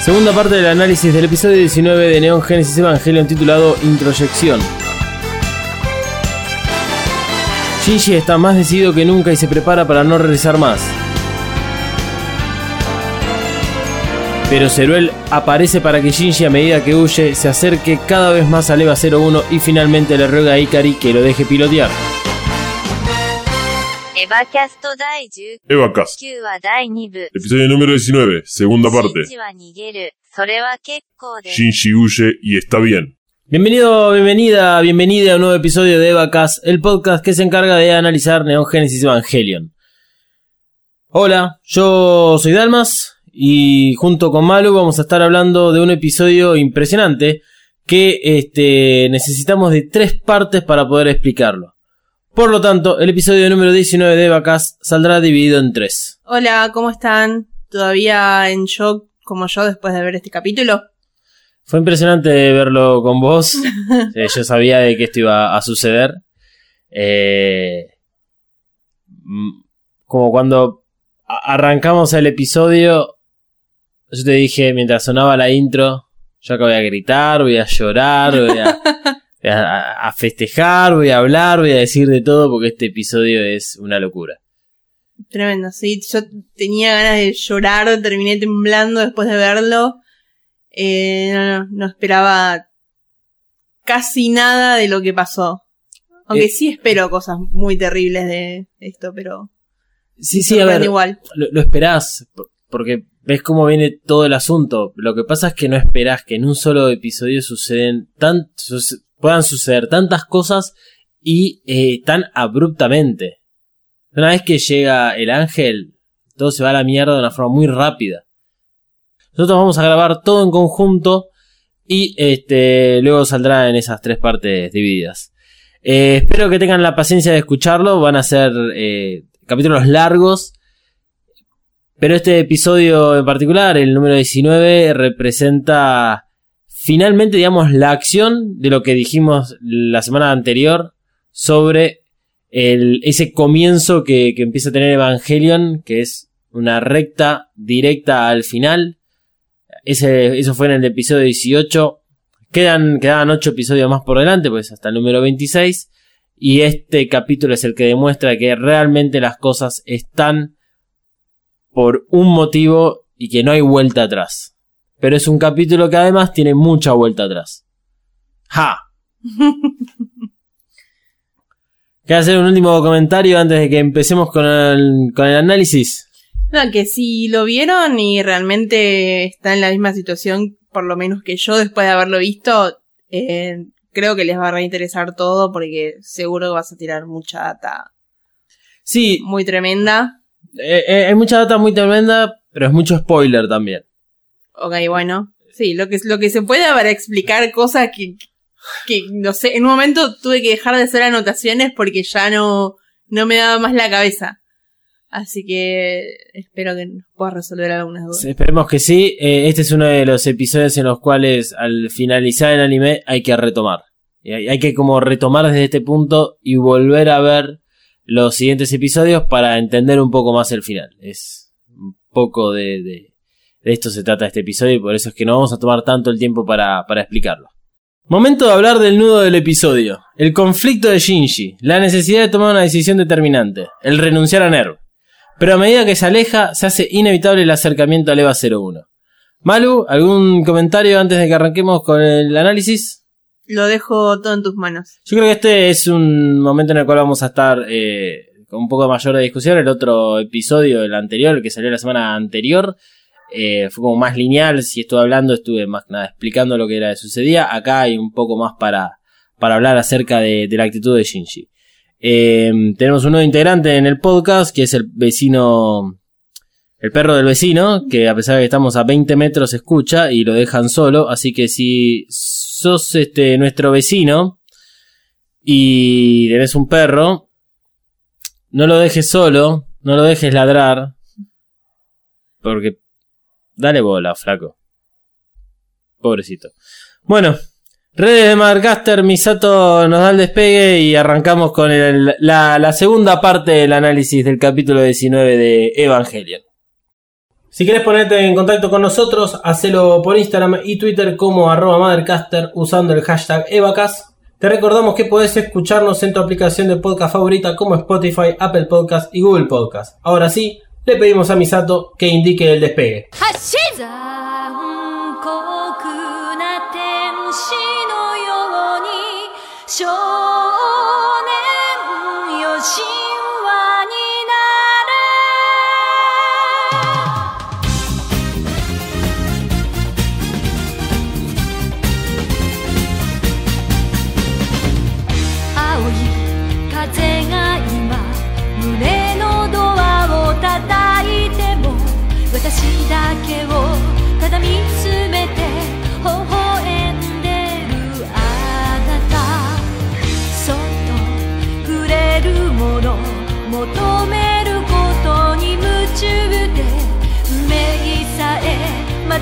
Segunda parte del análisis del episodio 19 de Neon Genesis Evangelion titulado Introyección. Shinji está más decidido que nunca y se prepara para no regresar más. Pero Ceruel aparece para que Shinji a medida que huye se acerque cada vez más al EVA 01 y finalmente le ruega a Ikari que lo deje pilotear. エヴァキャスト第19 Evacas, 話第2部 episodio número 19, segunda シ parte. ンジは逃げるそれは結構です Shinji huye y está bien. Bienvenido, bienvenida, bienvenida a un nuevo episodio de Evacast, el podcast que se encarga de analizar Neon Genesis Evangelion. Hola, yo soy Dalmas y junto con Malu vamos a estar hablando de un episodio impresionante que este, necesitamos de tres partes para poder explicarlo. Por lo tanto, el episodio número 19 de Evacast saldrá dividido en tres. Hola, ¿cómo están? ¿Todavía en shock como yo después de ver este capítulo? Fue impresionante verlo con vos. Eh, yo sabía de que esto iba a suceder. Eh, mm, como cuando arrancamos el episodio, yo te dije mientras sonaba la intro, yo acá voy a gritar, voy a llorar, voy a, a- a festejar, voy a hablar, voy a decir de todo porque este episodio es una locura. Tremendo, sí. Yo tenía ganas de llorar, terminé temblando después de verlo. Eh, no, no, no esperaba casi nada de lo que pasó. Aunque Eh. sí espero cosas muy terribles de esto, pero Sí, sí, a ver, igual. lo, lo esperás, por- porque ves cómo viene todo el asunto. Lo que pasa es que no esperás que en un solo episodio suceden tan, suce- puedan suceder tantas cosas y eh, tan abruptamente. Una vez que llega el ángel, todo se va a la mierda de una forma muy rápida. Nosotros vamos a grabar todo en conjunto y este luego saldrá en esas tres partes divididas. Eh, espero que tengan la paciencia de escucharlo. Van a ser eh, capítulos largos. Pero este episodio en particular, el número 19, representa finalmente, digamos, la acción de lo que dijimos la semana anterior sobre el- ese comienzo que, empieza a tener Evangelion, que es una recta directa al final. Eso fue en el episodio 18. Quedan, quedaban 8 episodios más por delante, pues hasta el número 26. Y este capítulo es el que demuestra que realmente las cosas están por un motivo y que no hay vuelta atrás. Pero es un capítulo que además tiene mucha vuelta atrás. ¡Ja! ¿Quieres hacer un último comentario antes de que empecemos con el, con el análisis? No, que si lo vieron y realmente está en la misma situación, por lo menos que yo después de haberlo visto, eh, creo que les va a reinteresar todo porque seguro que vas a tirar mucha data Sí, muy tremenda. eh, eh, hay mucha data muy tremenda, pero es mucho spoiler también. Ok, bueno. Sí, lo que, lo que se puede para explicar cosas que, que, no sé, en un momento tuve que dejar de hacer anotaciones porque ya no, no me daba más la cabeza. Así que espero que nos pueda resolver algunas dudas. Esperemos que sí. Eh, este es uno de los episodios en los cuales al finalizar el anime hay que retomar. Hay, hay que como retomar desde este punto y volver a ver los siguientes episodios para entender un poco más el final. Es un poco de, de, de esto se trata este episodio y por eso es que no vamos a tomar tanto el tiempo para, para explicarlo. Momento de hablar del nudo del episodio. El conflicto de Shinji. La necesidad de tomar una decisión determinante. El renunciar a Nerv. Pero a medida que se aleja, se hace inevitable el acercamiento al EVA 01. Malu, ¿algún comentario antes de que arranquemos con el análisis? Lo dejo todo en tus manos. Yo creo que este es un momento en el cual vamos a estar eh, con un poco mayor de discusión. El otro episodio, el anterior, el que salió la semana anterior, eh, fue como más lineal. Si estuve hablando, estuve más nada explicando lo que era que sucedía. Acá hay un poco más para, para hablar acerca de, de la actitud de Shinji. Eh, tenemos un nuevo integrante en el podcast, que es el vecino, el perro del vecino, que a pesar de que estamos a 20 metros escucha y lo dejan solo. Así que si sos este nuestro vecino y tenés un perro, no lo dejes solo, no lo dejes ladrar, porque dale bola, flaco. Pobrecito. Bueno, Redes de Mothercaster, Misato nos da el despegue y arrancamos con la, segunda parte del análisis del capítulo 19 de Evangelion. Si querés ponerte en contacto con nosotros, hacelo por Instagram y Twitter como arroba Mothercaster usando el hashtag Evacas. Te recordamos que podés escucharnos en tu aplicación de podcast favorita como Spotify, Apple Podcast y Google Podcast. Ahora sí, le pedimos a Misato que indique el despegue. 残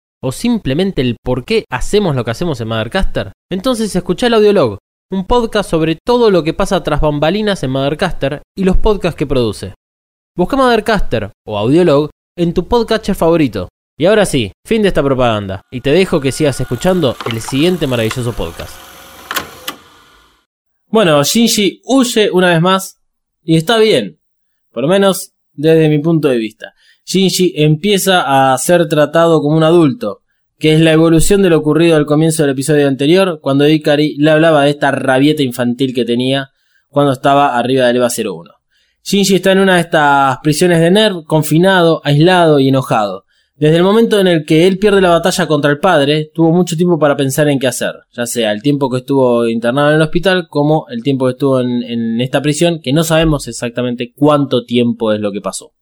O simplemente el por qué hacemos lo que hacemos en Mothercaster? Entonces escucha el Audiolog, un podcast sobre todo lo que pasa tras bambalinas en Mothercaster y los podcasts que produce. Busca Mothercaster o Audiolog en tu podcatcher favorito. Y ahora sí, fin de esta propaganda, y te dejo que sigas escuchando el siguiente maravilloso podcast. Bueno, Shinji huye una vez más y está bien, por lo menos desde mi punto de vista. Shinji empieza a ser tratado como un adulto, que es la evolución de lo ocurrido al comienzo del episodio anterior, cuando Ikari le hablaba de esta rabieta infantil que tenía cuando estaba arriba del EVA 01. Shinji está en una de estas prisiones de NERV, confinado, aislado y enojado. Desde el momento en el que él pierde la batalla contra el padre, tuvo mucho tiempo para pensar en qué hacer, ya sea el tiempo que estuvo internado en el hospital como el tiempo que estuvo en, en esta prisión, que no sabemos exactamente cuánto tiempo es lo que pasó.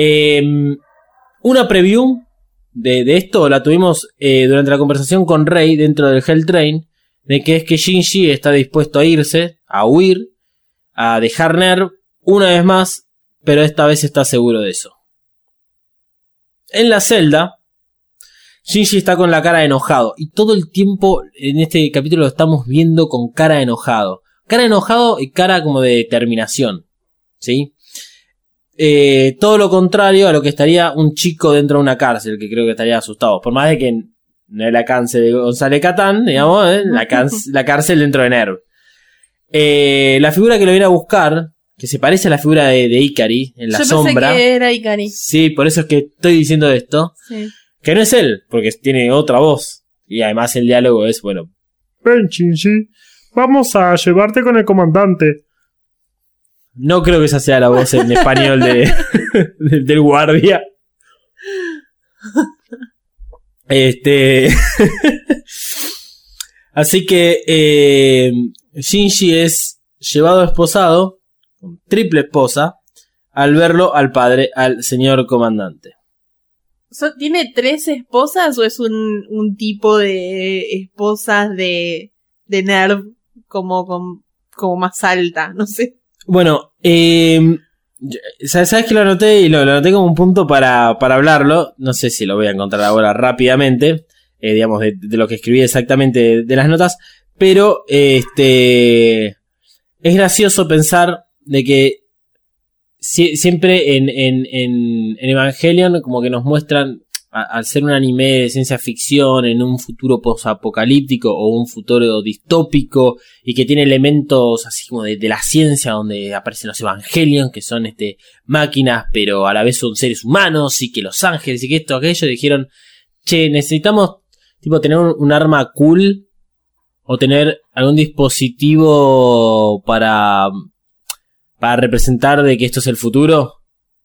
Eh, una preview de, esto la tuvimos eh, durante la conversación con Rey dentro del Hell Train, de que es que Shinji está dispuesto a irse, a huir, a dejar Nerv una vez más, pero esta vez está seguro de eso. En la celda, Shinji está con la cara enojado. Y todo el tiempo en este capítulo lo estamos viendo con cara enojado. Cara enojado y cara como de determinación. ¿Sí? Eh, todo lo contrario a lo que estaría un chico dentro de una cárcel, que creo que estaría asustado. Por más de que no es la cárcel de González Catán, digamos, ¿eh? la, la cárcel dentro de Nerv. Eh, la figura que lo viene a buscar, que se parece a la figura de, de Ikari en la Yo sombra. pensé que era Ikari. Sí, por eso es que estoy diciendo esto. Sí. Que no es él, porque tiene otra voz. Y además el diálogo es, bueno, Ven, Shinji. Vamos a llevarte con el comandante. No creo que esa sea la voz en español de, del- del guardia. Este. Así que eh, Shinji es llevado esposado, triple esposa, al verlo al padre, al señor comandante. ¿Tiene tres esposas o es un, un tipo de esposas de, de Nerv como, como más alta? No sé. Bueno, eh, sabes que lo anoté y lo, lo anoté como un punto para, para hablarlo. No sé si lo voy a encontrar ahora rápidamente, eh, digamos, de, lo que escribí exactamente de, las notas. Pero, este, es gracioso pensar de que si- siempre en, en, en Evangelion como que nos muestran al ser un anime de ciencia ficción en un futuro posapocalíptico o un futuro distópico y que tiene elementos así como de, la ciencia donde aparecen los Evangelion que son este máquinas pero a la vez son seres humanos y que los ángeles y que esto aquello dijeron che necesitamos tipo tener un, un arma cool o tener algún dispositivo para para representar de que esto es el futuro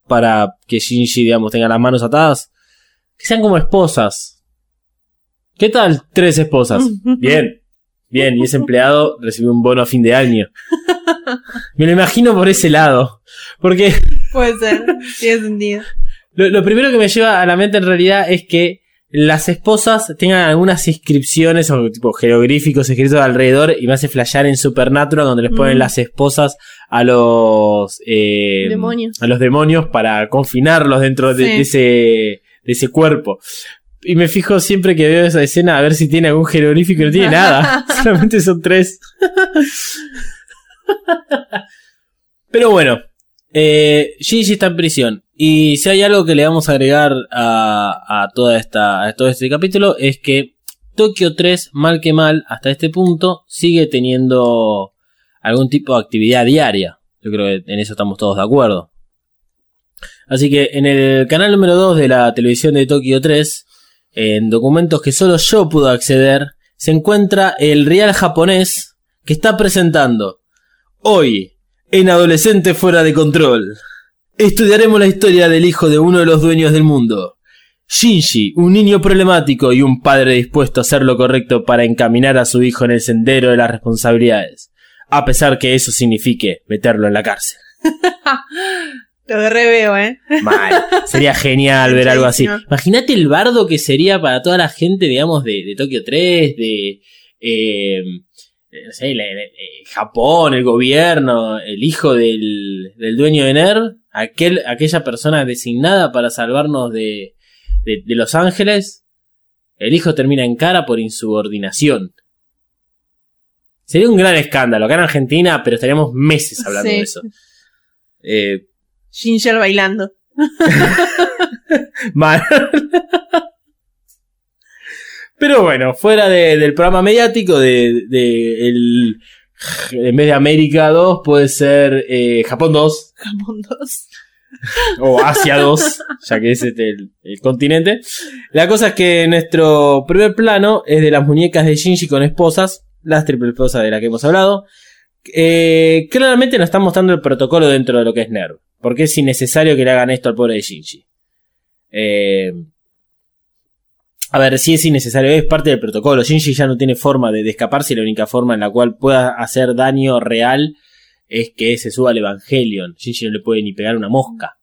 para que Shinji digamos tenga las manos atadas que sean como esposas. ¿Qué tal? Tres esposas. Bien. Bien, y ese empleado recibió un bono a fin de año. Me lo imagino por ese lado. Porque Puede ser, tiene sentido. lo, lo primero que me lleva a la mente en realidad es que las esposas tengan algunas inscripciones o tipo jeroglíficos escritos alrededor y me hace flashear en Supernatural donde les ponen Mm. las esposas a los eh, Demonios. a los demonios para confinarlos dentro de, de ese de ese cuerpo. Y me fijo siempre que veo esa escena a ver si tiene algún jeroglífico no tiene nada. Solamente son tres. Pero bueno, eh, Shinji está en prisión. Y si hay algo que le vamos a agregar a, a toda esta, a todo este capítulo es que Tokio 3, mal que mal, hasta este punto, sigue teniendo algún tipo de actividad diaria. Yo creo que en eso estamos todos de acuerdo. Así que en el canal número 2 de la televisión de Tokio 3, en documentos que solo yo pude acceder, se encuentra el real japonés que está presentando hoy en Adolescente Fuera de Control. Estudiaremos la historia del hijo de uno de los dueños del mundo. Shinji, un niño problemático y un padre dispuesto a hacer lo correcto para encaminar a su hijo en el sendero de las responsabilidades, a pesar que eso signifique meterlo en la cárcel. Lo reveo, ¿eh? Mal. Sería genial ver algo así. Imagínate el bardo que sería para toda la gente, digamos, de, de Tokio 3, de eh, no sé, la- la- eh, Japón, el gobierno, el hijo del, del dueño de NER, aquel, aquella persona designada para salvarnos de, de, de Los Ángeles, el hijo termina en cara por insubordinación. Sería un gran escándalo acá en Argentina, pero estaríamos meses hablando Sí. de eso. Eh, Ginger bailando. Mal. Pero bueno, fuera de- del programa mediático, de, de el, en vez de América 2, puede ser eh, Japón 2 Japón 2. o Asia 2, ya que es este el, el continente. La cosa es que nuestro primer plano es de las muñecas de Shinji con esposas, las triple esposas de las que hemos hablado. Eh, claramente nos están mostrando el protocolo dentro de lo que es NERV. Porque es innecesario que le hagan esto al pobre de Shinji. Eh, a ver, si es innecesario, es parte del protocolo. Shinji ya no tiene forma de, de escaparse y la única forma en la cual pueda hacer daño real es que se suba al Evangelion. Shinji no le puede ni pegar una mosca.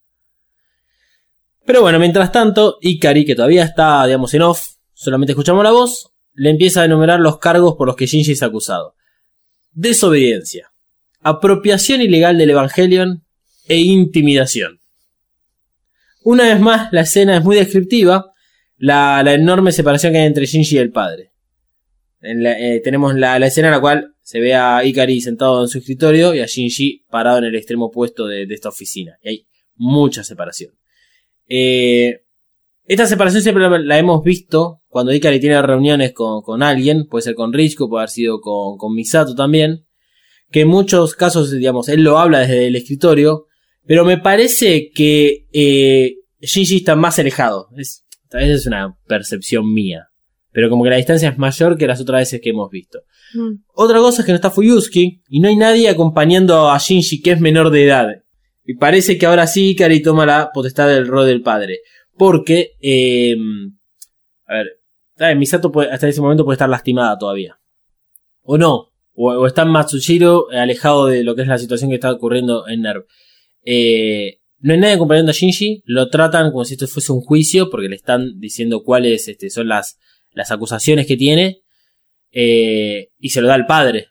Pero bueno, mientras tanto, Ikari, que todavía está, digamos, en off, solamente escuchamos la voz, le empieza a enumerar los cargos por los que Shinji es acusado. Desobediencia, apropiación ilegal del Evangelion e intimidación. Una vez más, la escena es muy descriptiva, la, enorme separación que hay entre Shinji y el padre. Eh, tenemos la, escena en la cual se ve a Ikari sentado en su escritorio y a Shinji parado en el extremo opuesto de, esta oficina. Y hay mucha separación. Eh, esta separación siempre la, hemos visto cuando Ikari tiene reuniones con, alguien, puede ser con Richiko, puede haber sido con Misato también, que en muchos casos, digamos, él lo habla desde el escritorio, pero me parece que eh, Shinji está más alejado. Es, tal vez es una percepción mía, pero como que la distancia es mayor que las otras veces que hemos visto. Mm. Otra cosa es que no está Fuyusuki y no hay nadie acompañando a Shinji que es menor de edad. Y parece que ahora sí Ikari toma la potestad del rol del padre. Porque, eh, a ver, Misato puede- hasta ese momento puede estar lastimada todavía. O no. O, o está Matsushiro alejado de lo que es la situación que está ocurriendo en NERV. Eh, no hay nadie acompañando a Shinji. Lo tratan como si esto fuese un juicio porque le están diciendo cuáles este, son las, las acusaciones que tiene. Eh, y se lo da al padre.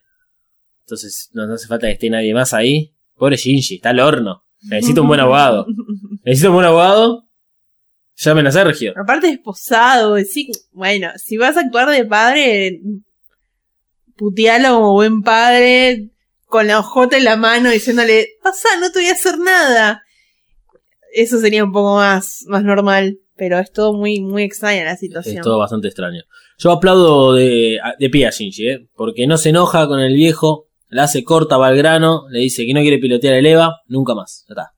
Entonces no, no hace falta que esté nadie más ahí. Pobre Shinji, está al horno. Necesito un buen abogado. Necesito un buen abogado. Llamen a Sergio. Aparte esposado, sí, bueno, si vas a actuar de padre, putealo como buen padre, con la ojota en la mano diciéndole, pasa, no te voy a hacer nada. Eso sería un poco más, más normal. pero es todo muy, muy extraña la Es situación. todo bastante extraño. Yo aplaudo de, de pie a Shinji, ¿eh? porque no se enoja con el viejo, la hace corta, va al grano, le dice que no quiere pilotear el EVA, nunca más. Ya está.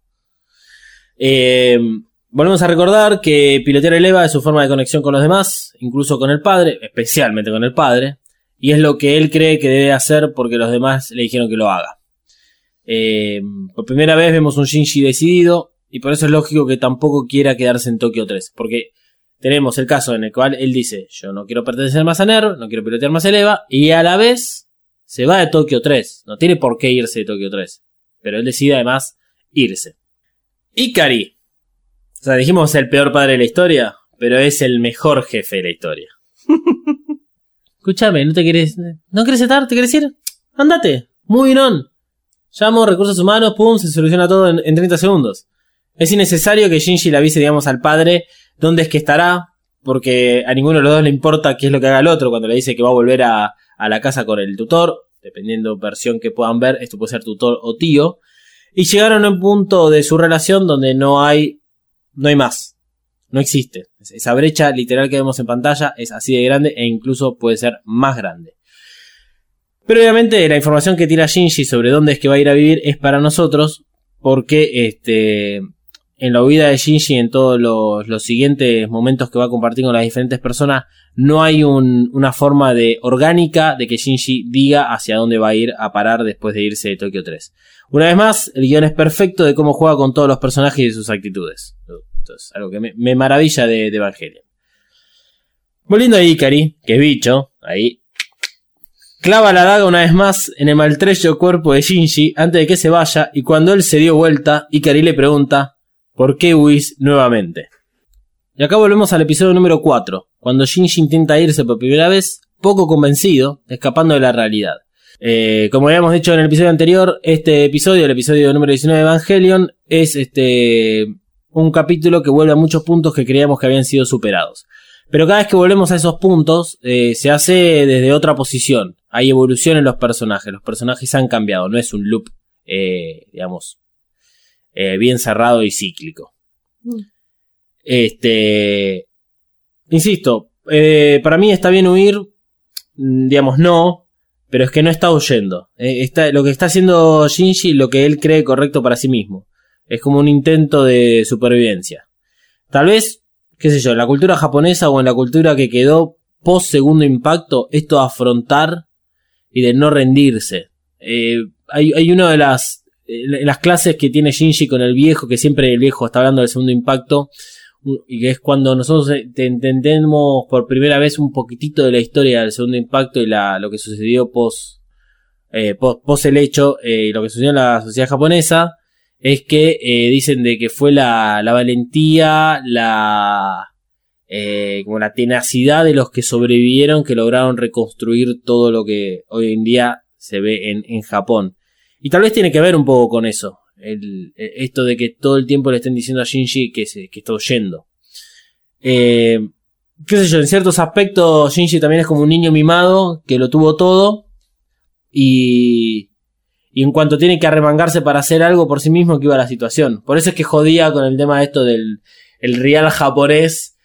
Eh, volvemos a recordar que pilotear el EVA es su forma de conexión con los demás, incluso con el padre, especialmente con el padre, y es lo que él cree que debe hacer porque los demás le dijeron que lo haga. Eh, por primera vez vemos un Shinji decidido, y por eso es lógico que tampoco quiera quedarse en Tokio 3, porque tenemos el caso en el cual él dice, yo no quiero pertenecer más a NER, no quiero pilotear más el EVA, y a la vez se va de Tokio 3. No tiene por qué irse de Tokio 3. Pero él decide además irse. Ikari. O sea, dijimos el peor padre de la historia, pero es el mejor jefe de la historia. Escúchame, ¿no te querés, no querés estar? ¿Te querés ir? Andate. Muy on. Llamo recursos humanos, pum, se soluciona todo en, en 30 segundos. Es innecesario que Shinji le avise, digamos, al padre dónde es que estará, porque a ninguno de los dos le importa qué es lo que haga el otro cuando le dice que va a volver a, a la casa con el tutor, dependiendo versión que puedan ver, esto puede ser tutor o tío, y llegaron a un punto de su relación donde no hay, no hay más, no existe. Esa brecha literal que vemos en pantalla es así de grande e incluso puede ser más grande. Pero obviamente la información que tira Shinji sobre dónde es que va a ir a vivir es para nosotros, porque este, en la huida de Shinji, en todos los, los siguientes momentos que va a compartir con las diferentes personas, no hay un- una forma de orgánica de que Shinji diga hacia dónde va a ir a parar después de irse de Tokio 3. Una vez más, el guion es perfecto de cómo juega con todos los personajes y sus actitudes. Esto es algo que me, me maravilla de, Evangelion. Volviendo a Ikari, que es bicho, ahí. Clava la daga una vez más en el maltrecho cuerpo de Shinji antes de que se vaya y cuando él se dio vuelta, Ikari le pregunta ¿Por qué huís nuevamente? Y acá volvemos al episodio número 4, cuando Shinji intenta irse por primera vez, poco convencido, escapando de la realidad. Eh, como habíamos dicho en el episodio anterior, este episodio, el episodio número 19 de Evangelion, es este un capítulo que vuelve a muchos puntos que creíamos que habían sido superados. Pero cada vez que volvemos a esos puntos, eh, se hace desde otra posición. Hay evolución en los personajes, los personajes han cambiado, no es un loop, eh, digamos, eh, bien cerrado y cíclico. Mm. Este, insisto, para mí está bien huir, mm, digamos no, pero es que no está huyendo. Está, lo que está haciendo Shinji, lo que él cree correcto para sí mismo. Es como un intento de supervivencia. Tal vez, qué sé yo, en la cultura japonesa o en la cultura que quedó post segundo impacto, esto de afrontar y de no rendirse. Eh, hay, una de las, en las clases que tiene Shinji con el viejo, que siempre el viejo está hablando del segundo impacto, y que es cuando nosotros eh, te entendemos por primera vez un poquitito de la historia del segundo impacto y la, lo que sucedió post, eh, post, post el hecho, eh, lo que sucedió en la sociedad japonesa, es que eh, dicen de que fue la, la valentía, la, eh, como la tenacidad de los que sobrevivieron que lograron reconstruir todo lo que hoy en día se ve en, en Japón. Y tal vez tiene que ver un poco con eso. El, eh, esto de que todo el tiempo le estén diciendo a Shinji que, se, que está huyendo. Eh, qué sé yo, en ciertos aspectos Shinji también es como un niño mimado que lo tuvo todo y, y en cuanto tiene que arremangarse para hacer algo por sí mismo que iba la situación. Por eso es que jodía con el tema de esto del el real japonés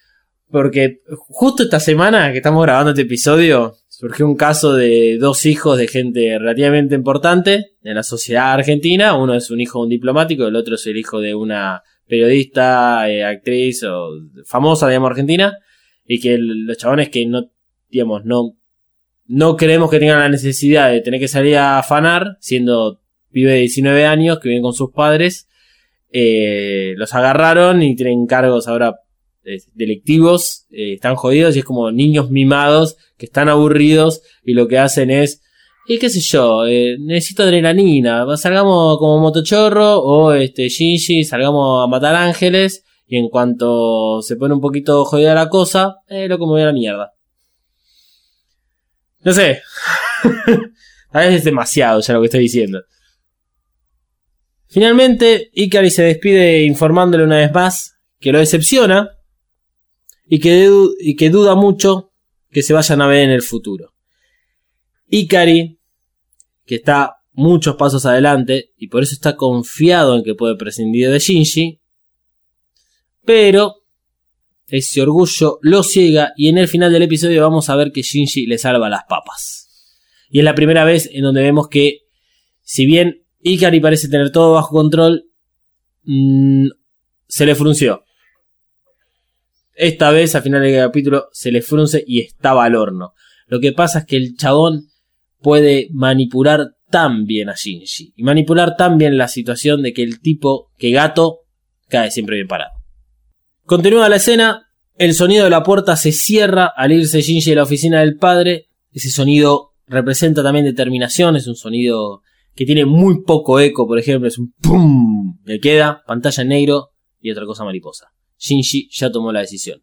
porque justo esta semana que estamos grabando este episodio surgió un caso de dos hijos de gente relativamente importante en la sociedad argentina. Uno es un hijo de un diplomático, el otro es el hijo de una periodista, eh, actriz o famosa, digamos, argentina. Y que el- los chabones que no, digamos, no, no creemos que tengan la necesidad de tener que salir a afanar, siendo pibe de 19 años que viven con sus padres, eh, los agarraron y tienen cargos ahora eh, delictivos, eh, están jodidos y es como niños mimados que están aburridos y lo que hacen es, y qué sé yo, eh, necesito adrenalina, salgamos como motochorro o este Shinji, salgamos a matar ángeles y en cuanto se pone un poquito jodida la cosa, eh, lo como a la mierda. No sé. A veces es demasiado ya lo que estoy diciendo. Finalmente, Ikari se despide informándole una vez más que lo decepciona y que, y que duda mucho que se vayan a ver en el futuro. Ikari, que está muchos pasos adelante y por eso está confiado en que puede prescindir de Shinji, pero ese orgullo lo ciega y en el final del episodio vamos a ver que Shinji le salva las papas. Y es la primera vez en donde vemos que si bien Ikari parece tener todo bajo control, mm, se le frunció. Esta vez, al final del capítulo, se le frunce y estaba al horno. Lo que pasa es que el chabón puede manipular tan bien a Shinji. Y manipular tan bien la situación de que el tipo, que gato, cae siempre bien parado. Continúa la escena. El sonido de la puerta se cierra al irse Shinji de la oficina del padre. Ese sonido representa también determinación. Es un sonido que tiene muy poco eco, por ejemplo. Es un pum. Le queda pantalla en negro y otra cosa mariposa. Shinji ya tomó la decisión.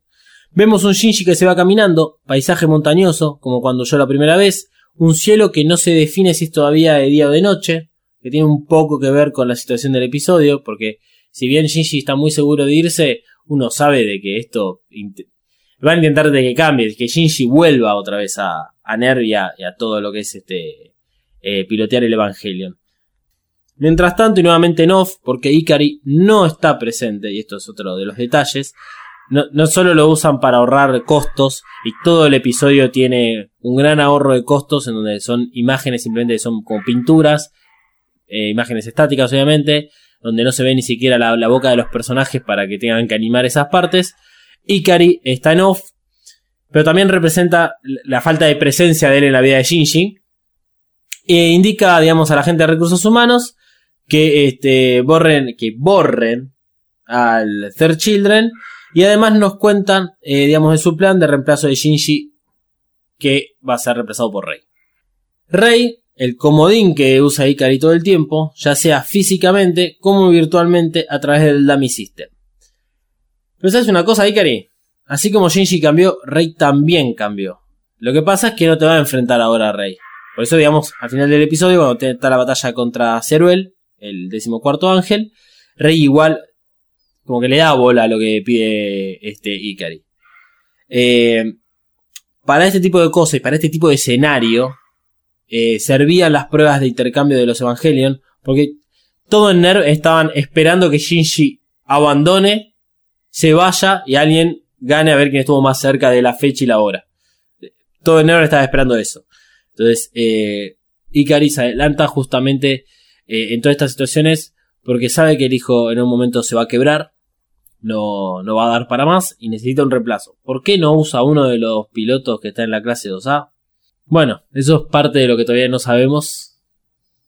Vemos un Shinji que se va caminando, paisaje montañoso, como cuando yo la primera vez, un cielo que no se define si es todavía de día o de noche, que tiene un poco que ver con la situación del episodio, porque si bien Shinji está muy seguro de irse, uno sabe de que esto va a intentar de que cambie, que Shinji vuelva otra vez a, a Nervia y a todo lo que es este eh, pilotear el Evangelion. Mientras tanto, y nuevamente en off, porque Ikari no está presente, y esto es otro de los detalles, no, no, solo lo usan para ahorrar costos, y todo el episodio tiene un gran ahorro de costos, en donde son imágenes simplemente son como pinturas, eh, imágenes estáticas obviamente, donde no se ve ni siquiera la, boca de los personajes para que tengan que animar esas partes. Ikari está en off, pero también representa la falta de presencia de él en la vida de Shinji. E indica, digamos, a la gente de recursos humanos que este, borren, que borren al Third Children y además nos cuentan, eh, digamos, de su plan de reemplazo de Shinji que va a ser reemplazado por Rey. Rey, el comodín que usa Ikari todo el tiempo, ya sea físicamente como virtualmente a través del Dummy System. Pero sabes una cosa, Ikari, así como Shinji cambió, Rey también cambió. Lo que pasa es que no te va a enfrentar ahora a Rey. Por eso, digamos, al final del episodio, cuando está la batalla contra Zeruel, el decimocuarto ángel, Rey igual como que le da bola a lo que pide este Ikari. Eh, para este tipo de cosas y para este tipo de escenario, eh, servían las pruebas de intercambio de los Evangelion, porque todo en NERV estaban esperando que Shinji abandone, se vaya y alguien gane a ver quién estuvo más cerca de la fecha y la hora. Todo en NERV estaba esperando eso. Entonces, eh, Ikari se adelanta justamente eh, en todas estas situaciones porque sabe que el hijo en un momento se va a quebrar, no, no va a dar para más y necesita un reemplazo. ¿Por qué no usa uno de los pilotos que está en la clase 2A? Bueno, eso es parte de lo que todavía no sabemos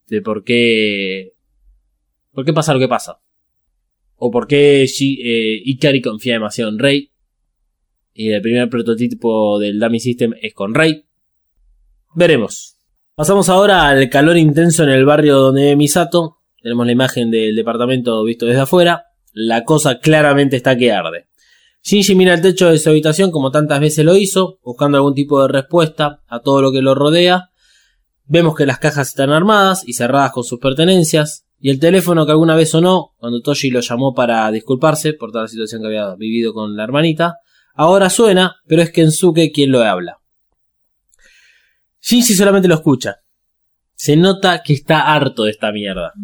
de por qué por qué pasa lo que pasa. O por qué eh, Ikari confía demasiado en Rey. Y el primer prototipo del Dummy System es con Rey. Veremos. Pasamos ahora al calor intenso en el barrio donde vive Misato. Tenemos la imagen del departamento visto desde afuera. La cosa claramente está que arde. Shinji mira el techo de su habitación como tantas veces lo hizo, buscando algún tipo de respuesta a todo lo que lo rodea. Vemos que las cajas están armadas y cerradas con sus pertenencias, y el teléfono que alguna vez sonó cuando Toshi lo llamó para disculparse por toda la situación que había vivido con la hermanita, ahora suena, pero es Kensuke quien lo habla. Shinji solamente lo escucha. Se nota que está harto de esta mierda.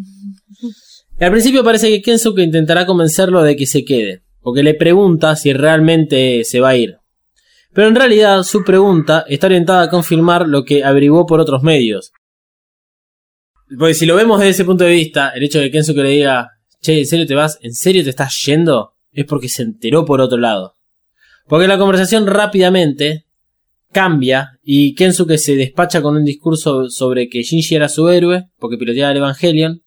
Y al principio parece que Kensuke intentará convencerlo de que se quede, porque le pregunta si realmente se va a ir. Pero en realidad su pregunta está orientada a confirmar lo que averiguó por otros medios. Porque si lo vemos desde ese punto de vista, el hecho de que Kensuke le diga, che, ¿en serio te vas? ¿En serio te estás yendo? Es porque se enteró por otro lado. Porque la conversación rápidamente cambia y Kensuke se despacha con un discurso sobre que Shinji era su héroe, porque piloteaba el Evangelion,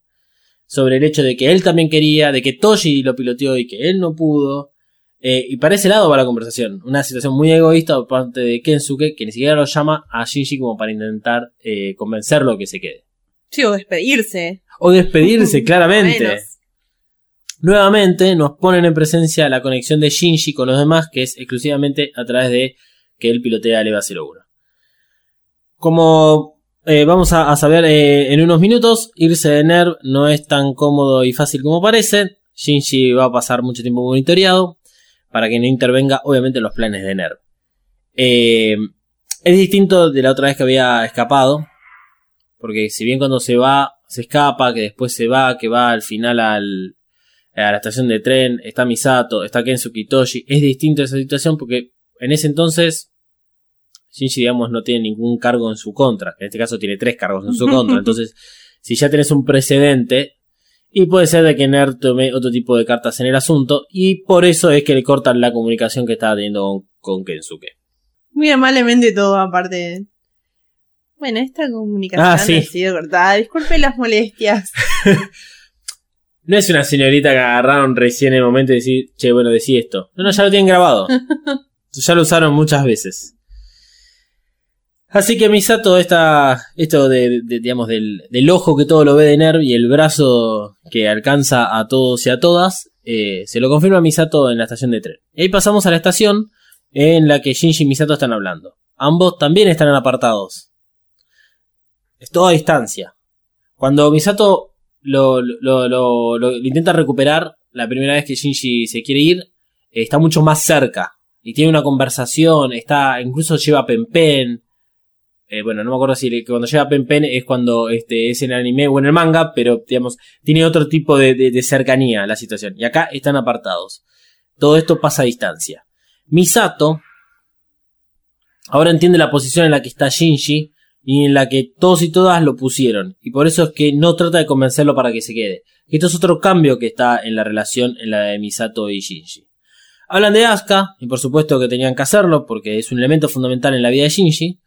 sobre el hecho de que él también quería, de que Toshi lo piloteó y que él no pudo. Eh, y para ese lado va la conversación. Una situación muy egoísta por parte de Kensuke, que ni siquiera lo llama a Shinji como para intentar eh, convencerlo que se quede. Sí, o despedirse. O despedirse, claramente. Nuevamente nos ponen en presencia la conexión de Shinji con los demás, que es exclusivamente a través de que él pilotea el EVA 01. Como eh, vamos a, saber eh, en unos minutos, irse de NERV no es tan cómodo y fácil como parece. Shinji va a pasar mucho tiempo monitoreado para que no intervenga, obviamente, los planes de NERV. Eh, es distinto de la otra vez que había escapado, porque si bien cuando se va, se escapa, que después se va, que va al final al, a la estación de tren, está Misato, está Kensuke Toshi. Es distinto esa situación porque en ese entonces Shinji, digamos, no tiene ningún cargo en su contra. En este caso tiene tres cargos en su contra. Entonces, si ya tenés un precedente, y puede ser de que Nerd tome otro tipo de cartas en el asunto, y por eso es que le cortan la comunicación que estaba teniendo con, con Kensuke. Muy amablemente todo, aparte. Bueno, esta comunicación Ah, sí. ha sido cortada. Disculpe las molestias. No es una señorita que agarraron recién en el momento de decir, che, bueno, decí esto. No, no, ya lo tienen grabado. ya lo usaron muchas veces. Así que Misato, esta, esto de, de- digamos, del, del ojo que todo lo ve de Nerv y el brazo que alcanza a todos y a todas, eh, se lo confirma Misato en la estación de tren. Y ahí pasamos a la estación en la que Shinji y Misato están hablando. Ambos también están apartados. Es todo a distancia. Cuando Misato lo, lo, lo- lo- intenta recuperar la primera vez que Shinji se quiere ir, eh, está mucho más cerca. Y tiene una conversación, está, incluso lleva Pen Pen. Eh, bueno, no me acuerdo si cuando lleva Pen Pen es cuando este, es en el anime o en el manga, pero digamos, tiene otro tipo de, de- de cercanía la situación. Y acá están apartados. Todo esto pasa a distancia. Misato ahora entiende la posición en la que está Shinji y en la que todos y todas lo pusieron. Y por eso es que no trata de convencerlo para que se quede. Esto es otro cambio que está en la relación en la de Misato y Shinji. Hablan de Asuka, y por supuesto que tenían que hacerlo, porque es un elemento fundamental en la vida de Shinji.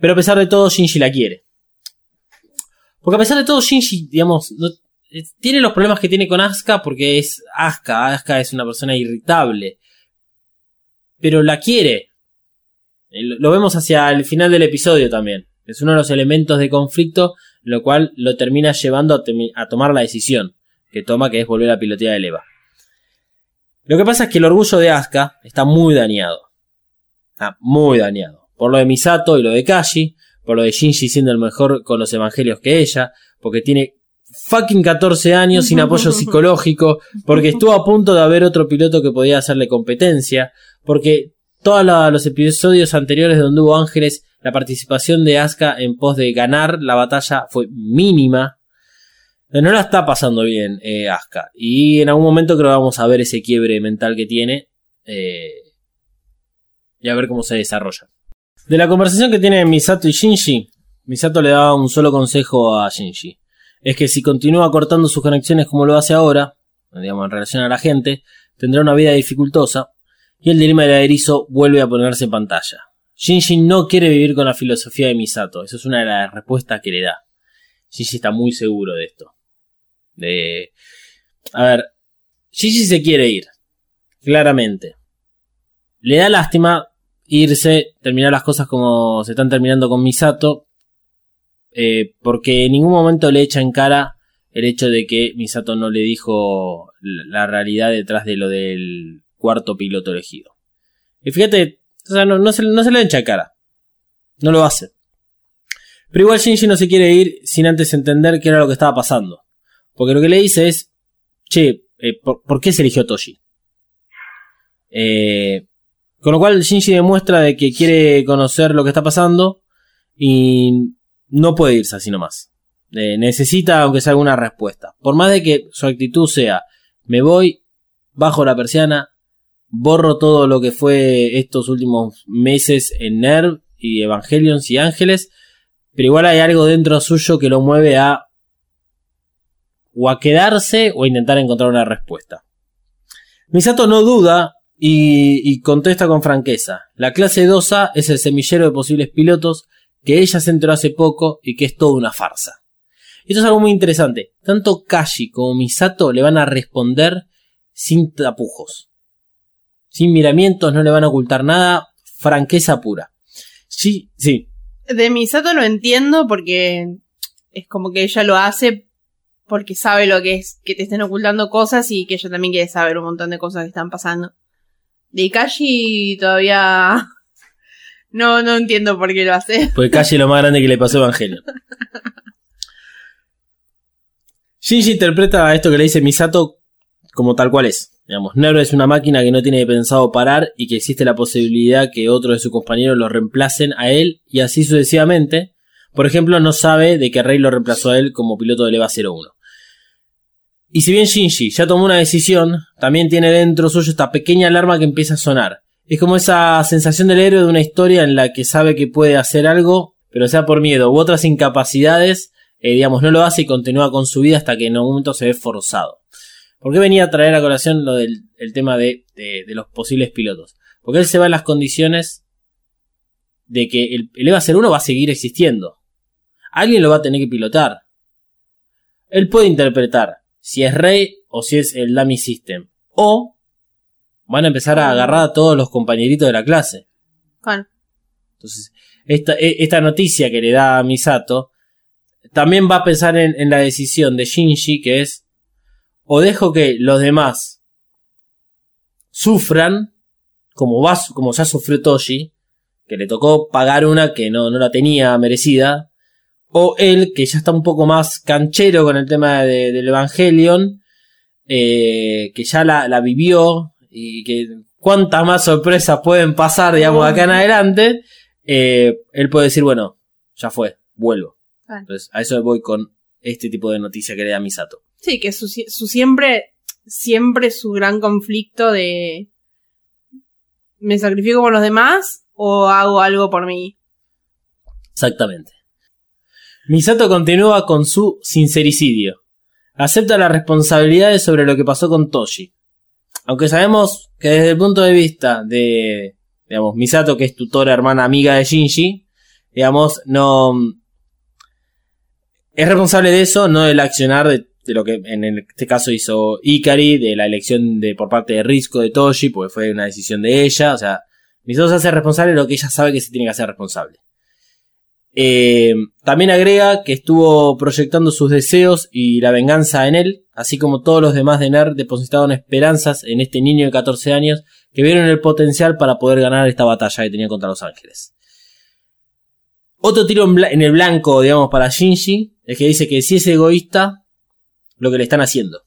Pero a pesar de todo, Shinji la quiere. Porque a pesar de todo, Shinji, digamos, eh, tiene los problemas que tiene con Asuka porque es Asuka. Asuka es una persona irritable. Pero la quiere. Eh, Lo vemos hacia el final del episodio también. Es uno de los elementos de conflicto, lo cual lo termina llevando a, tomar la decisión que toma, que es volver a pilotear el EVA. Lo que pasa es que el orgullo de Asuka está muy dañado. Está muy dañado. Por lo de Misato y lo de Kashi, por lo de Shinji siendo el mejor con los evangelios que ella, porque tiene fucking 14 años sin apoyo psicológico, porque estuvo a punto de haber otro piloto que podía hacerle competencia, porque todos los episodios anteriores donde hubo ángeles, la participación de Asuka en pos de ganar la batalla fue mínima. No la está pasando bien eh, Asuka. Y en algún momento creo que vamos a ver ese quiebre mental que tiene. eh, y a ver cómo se desarrolla. De la conversación que tienen Misato y Shinji, Misato le daba un solo consejo a Shinji. Es que si continúa cortando sus conexiones como lo hace ahora, digamos en relación a la gente, tendrá una vida dificultosa y el dilema del erizo vuelve a ponerse en pantalla. Shinji no quiere vivir con la filosofía de Misato, esa es una de las respuestas que le da. Shinji está muy seguro de esto. De... A ver, Shinji se quiere ir, claramente. Le da lástima irse, terminar las cosas como se están terminando con Misato, eh, porque en ningún momento le echa en cara el hecho de que Misato no le dijo la realidad detrás de lo del cuarto piloto elegido. Y fíjate, o sea, no, no se, le echa en cara. No lo hace. Pero igual Shinji no se quiere ir sin antes entender qué era lo que estaba pasando. Porque lo que le dice es, che, eh, ¿por, por qué se eligió Toshi? Eh, con lo cual Shinji demuestra de que quiere conocer lo que está pasando y no puede irse así nomás. Eh, necesita aunque sea alguna respuesta. Por más de que su actitud sea, me voy, bajo la persiana, borro todo lo que fue estos últimos meses en Nerv y Evangelions y Ángeles, pero igual hay algo dentro suyo que lo mueve a o a quedarse o a intentar encontrar una respuesta. Misato no duda y, y contesta con franqueza. La clase 2A es el semillero de posibles pilotos que ella se enteró hace poco y que es toda una farsa. Esto es algo muy interesante. Tanto Kashi como Misato le van a responder sin tapujos. Sin miramientos, no le van a ocultar nada. Franqueza pura. Sí, sí. De Misato lo entiendo porque es como que ella lo hace porque sabe lo que es que te estén ocultando cosas y que ella también quiere saber un montón de cosas que están pasando. De Ikashi todavía no, no entiendo por qué lo hace. Porque Kashi es lo más grande que le pasó a Evangelion. Shinji interpreta esto que le dice Misato como tal cual es. Digamos, Nero es una máquina que no tiene pensado parar y que existe la posibilidad que otros de sus compañeros lo reemplacen a él y así sucesivamente. Por ejemplo, no sabe de que Rey lo reemplazó a él como piloto del EVA 01. Y si bien Shinji ya tomó una decisión, también tiene dentro suyo esta pequeña alarma que empieza a sonar. Es como esa sensación del héroe de una historia en la que sabe que puede hacer algo, pero sea por miedo u otras incapacidades, eh, digamos, no lo hace y continúa con su vida hasta que en un momento se ve forzado. ¿Por qué venía a traer a colación lo del el tema de los posibles pilotos? Porque él se va en las condiciones de que el, el EVA 01 va a seguir existiendo. Alguien lo va a tener que pilotar. Él puede interpretar si es Rey o si es el Dummy System. O van a empezar a agarrar a todos los compañeritos de la clase. Claro. Entonces, esta, e- esta noticia que le da a Misato también va a pensar en, en la decisión de Shinji, que es o dejo que los demás sufran, como, va, como ya sufrió Toshi, que le tocó pagar una que no, no la tenía merecida, o él, que ya está un poco más canchero con el tema de- del Evangelion, eh, que ya la, la vivió y que cuántas más sorpresas pueden pasar, digamos, acá en adelante, eh, él puede decir, bueno, ya fue, vuelvo. Entonces, a eso voy con este tipo de noticia que le da Misato. Sí, que su, su siempre, siempre su gran conflicto de ¿me sacrifico por los demás o hago algo por mí? Exactamente. Misato continúa con su sincericidio. Acepta las responsabilidades sobre lo que pasó con Toshi. Aunque sabemos que desde el punto de vista de, digamos, Misato, que es tutora, hermana, amiga de Shinji, digamos, no... Es responsable de eso, no del accionar de, lo que en este caso hizo Ikari, de la elección de por parte de Risco de Toshi, porque fue una decisión de ella, o sea, Misato se hace responsable de lo que ella sabe que se tiene que hacer responsable. Eh, también agrega que estuvo proyectando sus deseos y la venganza en él, así como todos los demás de NERD depositaron esperanzas en este niño de 14 años que vieron el potencial para poder ganar esta batalla que tenía contra los ángeles. Otro tiro en el blanco, digamos, para Shinji, es que dice que si es egoísta, lo que le están haciendo.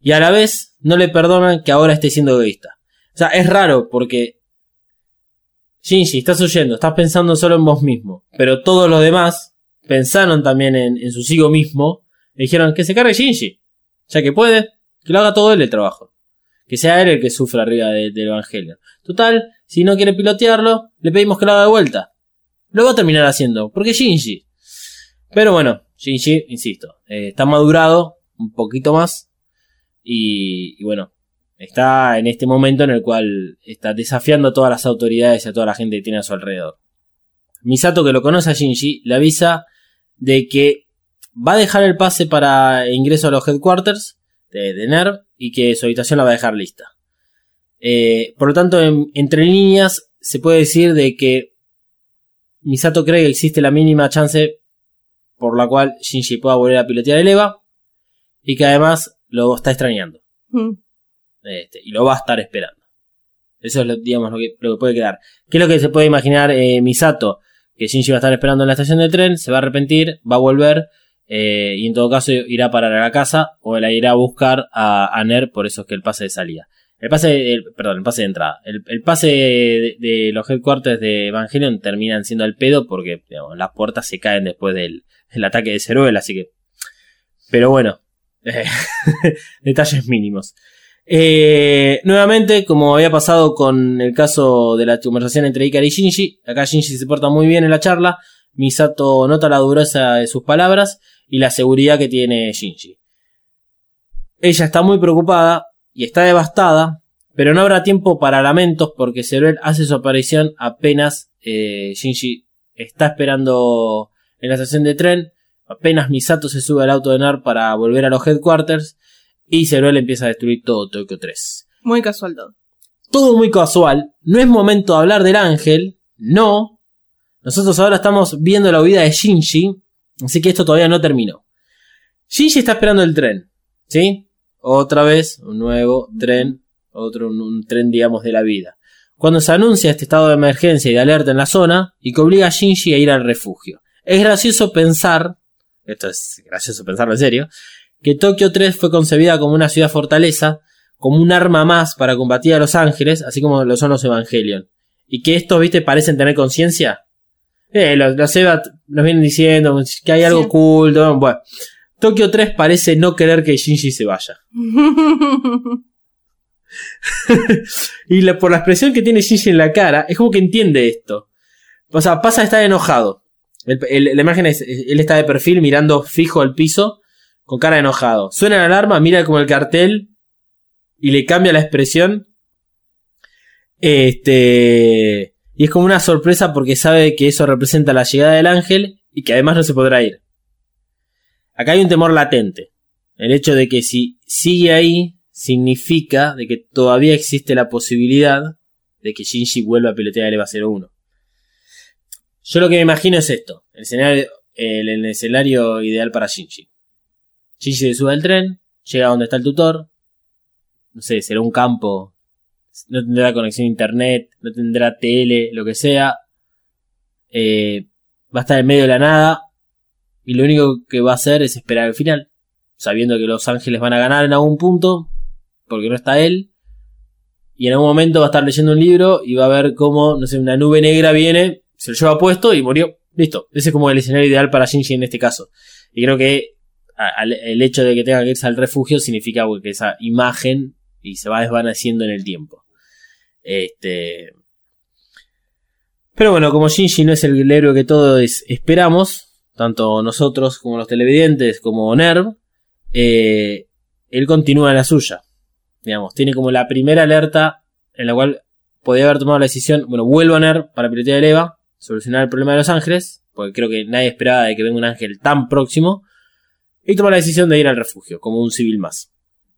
Y a la vez, no le perdonan que ahora esté siendo egoísta. O sea, es raro porque Shinji, estás oyendo, estás pensando solo en vos mismo. Pero todos los demás pensaron también en, en su sigo mismo. Y dijeron que se cargue Shinji. Ya que puede, que lo haga todo él el trabajo. Que sea él el que sufra arriba de- del Evangelio. Total, si no quiere pilotearlo, le pedimos que lo haga de vuelta. Lo va a terminar haciendo, porque Shinji. Pero bueno, Shinji, insisto, eh, está madurado un poquito más. Y, y bueno, está en este momento en el cual está desafiando a todas las autoridades y a toda la gente que tiene a su alrededor. Misato, que lo conoce a Shinji, le avisa de que va a dejar el pase para ingreso a los headquarters de, de NERV y que su habitación la va a dejar lista. Eh, por lo tanto, en- entre líneas se puede decir de que Misato cree que existe la mínima chance por la cual Shinji pueda volver a pilotear el EVA y que además lo está extrañando. Mm. Este, y lo va a estar esperando. Eso es lo, digamos, lo que, lo que puede quedar. ¿Qué es lo que se puede imaginar eh, Misato? Que Shinji va a estar esperando en la estación de tren, se va a arrepentir, va a volver, eh, y en todo caso irá a parar a la casa o la irá a buscar a, a Ner, por eso es que el pase de salida. El pase, perdón, el pase de entrada. El, el pase de, los headquarters de Evangelion terminan siendo el pedo porque las puertas se caen después del, del ataque de Ceruel, así que. Pero bueno, detalles mínimos. Eh, nuevamente, como había pasado con el caso de la conversación entre Ikari y Shinji, acá Shinji se porta muy bien en la charla, Misato nota la dureza de sus palabras y la seguridad que tiene Shinji. Ella está muy preocupada y está devastada, pero no habrá tiempo para lamentos porque Ceruel hace su aparición apenas eh, Shinji está esperando en la estación de tren, apenas Misato se sube al auto de Nar para volver a los headquarters y Ceruel empieza a destruir todo Tokyo 3. Muy casual todo. Todo muy casual, no es momento de hablar del ángel, no. Nosotros ahora estamos viendo la vida de Shinji, así que esto todavía no terminó. Shinji está esperando el tren, ¿sí? Otra vez, un nuevo tren, otro un, un tren, digamos, de la vida. Cuando se anuncia este estado de emergencia y de alerta en la zona, y que obliga a Shinji a ir al refugio. Es gracioso pensar, esto es gracioso pensarlo en serio, que Tokio 3 fue concebida como una ciudad fortaleza, como un arma más para combatir a los ángeles, así como lo son los Evangelion. Y que estos, viste, parecen tener conciencia. Eh, los, los Eva nos vienen diciendo que hay algo Sí. oculto, bueno. Tokio 3 parece no querer que Shinji se vaya. y la- por la expresión que tiene Shinji en la cara, es como que entiende esto. O sea, pasa a estar enojado. El- el- la imagen es, él está de perfil mirando fijo al piso, con cara enojado. Suena la alarma, mira como el cartel y le cambia la expresión. Este. Y es como una sorpresa porque sabe que eso representa la llegada del ángel y que además no se podrá ir. Acá hay un temor latente. El hecho de que si sigue ahí significa de que todavía existe la posibilidad de que Shinji vuelva a pilotear el EVA 01. Yo lo que me imagino es esto. El escenario, el escenario ideal para Shinji. Shinji se sube al tren, llega donde está el tutor. No sé, será un campo. No tendrá conexión a internet, no tendrá tele, lo que sea. Eh, va a estar en medio de la nada. Y lo único que va a hacer es esperar el final. Sabiendo que los ángeles van a ganar en algún punto. Porque no está él. Y en algún momento va a estar leyendo un libro y va a ver cómo, no sé, una nube negra viene, se lo lleva puesto y murió. Listo. Ese es como el escenario ideal para Shinji en este caso. Y creo que el hecho de que tenga que irse al refugio significa que esa imagen y se va desvaneciendo en el tiempo. Este. Pero bueno, como Shinji no es el héroe que todos esperamos, tanto nosotros como los televidentes, como Nerv, eh, él continúa en la suya. Digamos, tiene como la primera alerta en la cual podía haber tomado la decisión, bueno, vuelvo a Nerv para pilotear el EVA, solucionar el problema de los ángeles, porque creo que nadie esperaba de que venga un ángel tan próximo, y toma la decisión de ir al refugio, como un civil más.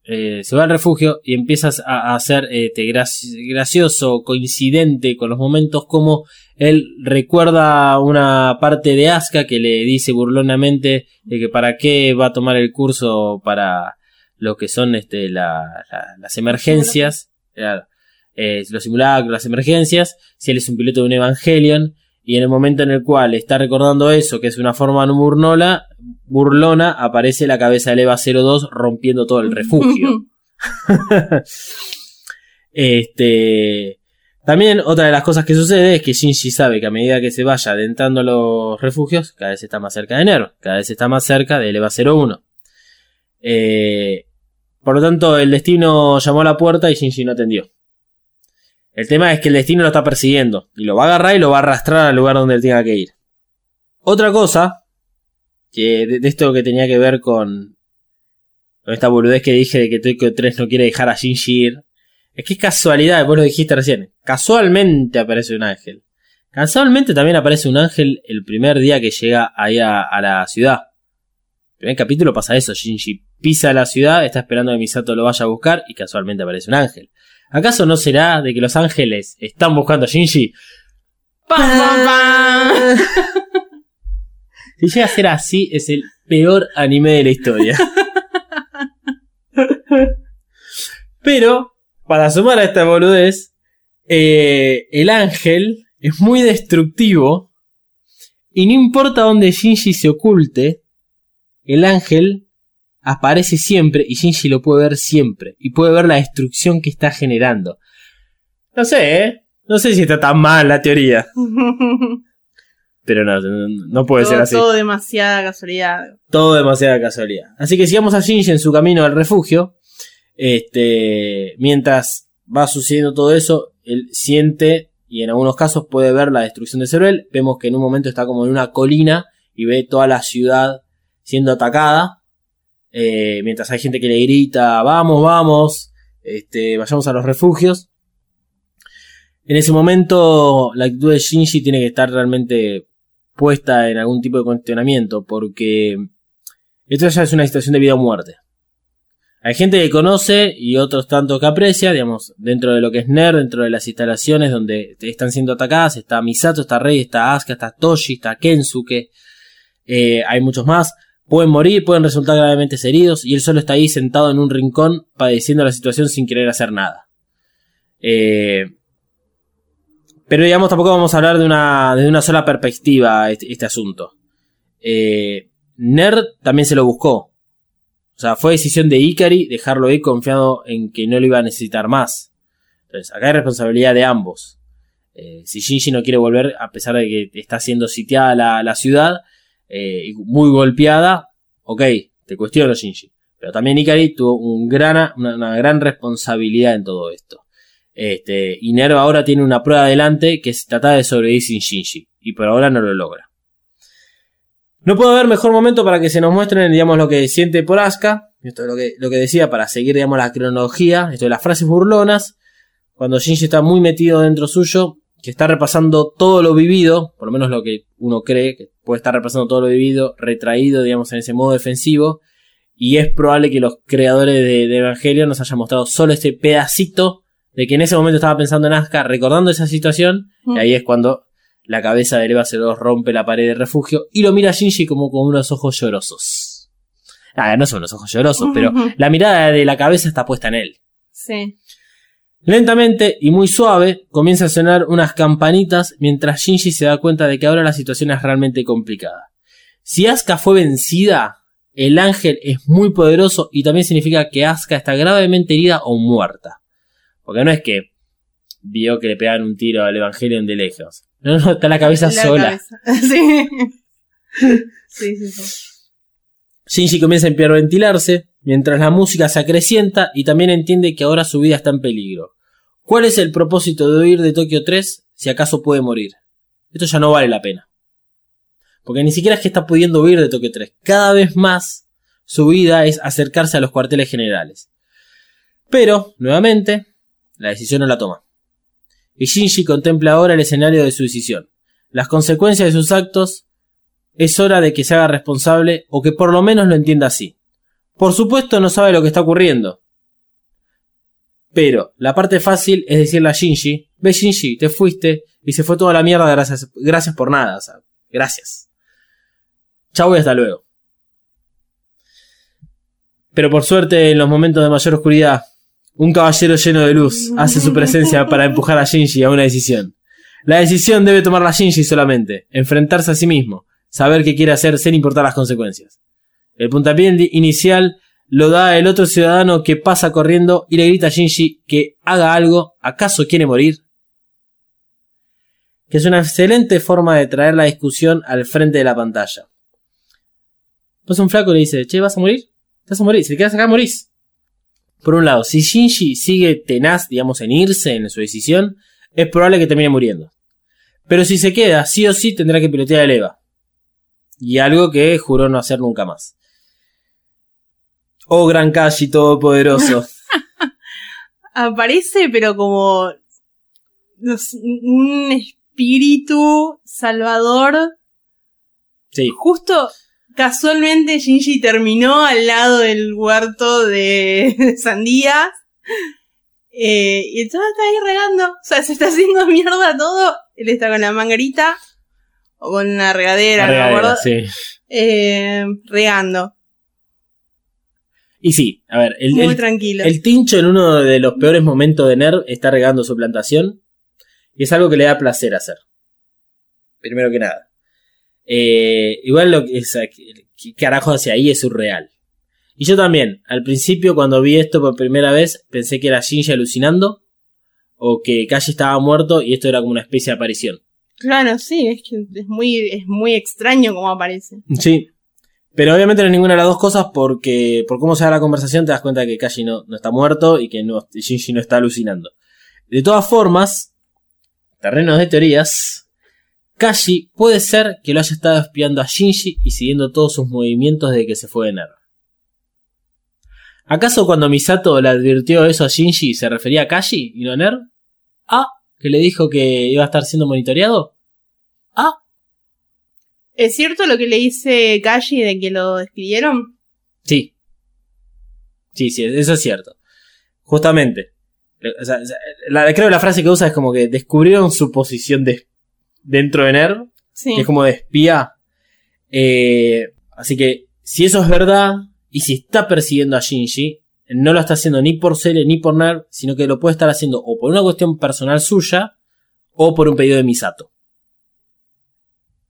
Eh, se va al refugio y empiezas a, ser este, graci- gracioso, coincidente con los momentos como él recuerda una parte de Asuka que le dice burlonamente de que para qué va a tomar el curso para lo que son este, la- la- las emergencias, eh, los simulacros, las emergencias, si él es un piloto de un Evangelion, y en el momento en el cual está recordando eso, que es una forma no burnola, burlona, aparece la cabeza del EVA 02 rompiendo todo el refugio. Este. También otra de las cosas que sucede es que Shinji sabe que a medida que se vaya adentrando a los refugios, cada vez está más cerca de Nerv, cada vez está más cerca del EVA 01. Eh, por lo tanto, el destino llamó a la puerta y Shinji no atendió. El tema es que el destino lo está persiguiendo y lo va a agarrar y lo va a arrastrar al lugar donde él tenga que ir. Otra cosa, que de, esto que tenía que ver con, con esta boludez que dije de que Tokyo 3 no quiere dejar a Shinji ir, es que es casualidad, vos lo dijiste recién. Casualmente aparece un ángel. Casualmente también aparece un ángel el primer día que llega ahí a, a la ciudad. El primer capítulo pasa eso, Shinji pisa la ciudad, está esperando que Misato lo vaya a buscar y casualmente aparece un ángel. ¿Acaso no será de que los ángeles están buscando a Shinji? Pam, pam, pam. Si llega a ser así, es el peor anime de la historia. Pero, para sumar a esta boludez, eh, el ángel es muy destructivo y no importa dónde Shinji se oculte, el ángel aparece siempre y Shinji lo puede ver siempre y puede ver la destrucción que está generando. No sé, ¿eh? No sé si está tan mal la teoría, pero no, no, puede ser así. todo demasiada casualidad. Todo demasiada casualidad. Así que sigamos a Shinji en su camino al refugio. Este, mientras va sucediendo todo eso, él siente y en algunos casos puede ver la destrucción de Ceruel. Vemos que en un momento está como en una colina y ve toda la ciudad siendo atacada. Eh, mientras hay gente que le grita, vamos, vamos, este, vayamos a los refugios. En ese momento la actitud de Shinji tiene que estar realmente puesta en algún tipo de cuestionamiento porque esto ya es una situación de vida o muerte. Hay gente que conoce y otros tanto que aprecia, digamos, dentro de lo que es NER, dentro de las instalaciones donde están siendo atacadas, está Misato, está Rei, está Asuka, está Toshi, está Kensuke, eh, hay muchos más. Pueden morir, pueden resultar gravemente heridos y él solo está ahí sentado en un rincón padeciendo la situación sin querer hacer nada. Eh, pero digamos, tampoco vamos a hablar de una, de una sola perspectiva este, este asunto. Eh, Nerd también se lo buscó. O sea, fue decisión de Ikari dejarlo ir confiado en que no lo iba a necesitar más. Entonces, acá hay responsabilidad de ambos. Eh, si Shinji no quiere volver, a pesar de que está siendo sitiada la, la ciudad, eh, muy golpeada, ok, Te cuestiono, Shinji. Pero también Ikari tuvo una, una gran responsabilidad en todo esto. Este, y Nerva ahora tiene una prueba adelante que es tratar de sobrevivir sin Shinji. Y por ahora no lo logra. No puedo haber mejor momento para que se nos muestren, digamos, lo que siente por Asuka. Esto es lo que, lo que decía para seguir, digamos, la cronología. Esto de las frases burlonas. Cuando Shinji está muy metido dentro suyo, que está repasando todo lo vivido, por lo menos lo que uno cree, que puede estar repasando todo lo vivido, retraído, digamos, en ese modo defensivo. Y es probable que los creadores de, de Evangelion nos hayan mostrado solo este pedacito de que en ese momento estaba pensando en Asuka, recordando esa situación, Mm. y ahí es cuando la cabeza de Eva se lo rompe la pared de refugio y lo mira a Shinji como con unos ojos llorosos. Ah, no son unos ojos llorosos, pero la mirada de la cabeza está puesta en él. Sí. Lentamente y muy suave comienza a sonar unas campanitas mientras Shinji se da cuenta de que ahora la situación es realmente complicada. Si Asuka fue vencida, el ángel es muy poderoso y también significa que Asuka está gravemente herida o muerta. Porque no es que vio que le pegaban un tiro al Evangelion de lejos. No, no, está la cabeza La sola. cabeza. Sí. sí, sí, sí. Shinji comienza a hiperventilarse mientras la música se acrecienta y también entiende que ahora su vida está en peligro. ¿Cuál es el propósito de huir de Tokio 3 si acaso puede morir? Esto ya no vale la pena. Porque ni siquiera es que está pudiendo huir de Tokio 3. Cada vez más su vida es acercarse a los cuarteles generales. Pero, nuevamente, la decisión no la toma. Y Shinji contempla ahora el escenario de su decisión. Las consecuencias de sus actos es hora de que se haga responsable o que por lo menos lo entienda así. Por supuesto no sabe lo que está ocurriendo. Pero la parte fácil es decirle a Shinji, ve Shinji, te fuiste y se fue toda la mierda, gracias, gracias por nada, o sea, gracias. Chau y hasta luego. Pero por suerte en los momentos de mayor oscuridad, un caballero lleno de luz hace su presencia para empujar a Shinji a una decisión. La decisión debe tomarla Shinji solamente, enfrentarse a sí mismo, saber qué quiere hacer sin importar las consecuencias. El puntapié inicial lo da el otro ciudadano que pasa corriendo y le grita a Shinji que haga algo, ¿acaso quiere morir? Que es una excelente forma de traer la discusión al frente de la pantalla. Pues un flaco le dice, che, ¿vas a morir? Te vas a morir, si te quedas acá morís. Por un lado, si Shinji sigue tenaz, digamos, en irse en su decisión, es probable que termine muriendo. Pero si se queda, sí o sí tendrá que pilotear el EVA. Y algo que juró no hacer nunca más. Oh gran Kashi todopoderoso. Aparece, pero como un espíritu salvador. Sí, Justo, casualmente, Shinji terminó al lado del huerto de, de sandías. Eh, y entonces está ahí regando. O sea, se está haciendo mierda todo. Él está con la manguerita. O con una regadera, la no regadera, sí. Eh, regando. Y sí, a ver, el, Muy el- tranquilo. el tincho en uno de los peores momentos de Nerv está regando su plantación. Y es algo que le da placer hacer. Primero que nada. Eh, igual lo que es, ¿qué carajo hacia ahí es surreal. Y yo también, al principio cuando vi esto por primera vez, pensé que era Shinji alucinando. O que Kashi estaba muerto y esto era como una especie de aparición. Claro, sí, es que es muy, es muy extraño como aparece. Sí. Pero obviamente no es ninguna de las dos cosas porque por cómo se da la conversación te das cuenta que Kashi no, no está muerto y que no, Shinji no está alucinando. De todas formas, terrenos de teorías, Kashi puede ser que lo haya estado espiando a Shinji y siguiendo todos sus movimientos desde que se fue de Nerv. ¿Acaso cuando Misato le advirtió eso a Shinji se refería a Kashi y no a Nerv? Ah, que le dijo que iba a estar siendo monitoreado. Ah, ¿Es cierto lo que le dice Kashi de que lo despidieron? Sí. Sí, sí, eso es cierto. Justamente. O sea, o sea, la, creo que la frase que usa es como que descubrieron su posición de, dentro de Nerv, Sí. que es como de espía. Eh, así que, si eso es verdad, y si está persiguiendo a Shinji, no lo está haciendo ni por Cele ni por Nerv, sino que lo puede estar haciendo o por una cuestión personal suya, o por un pedido de Misato.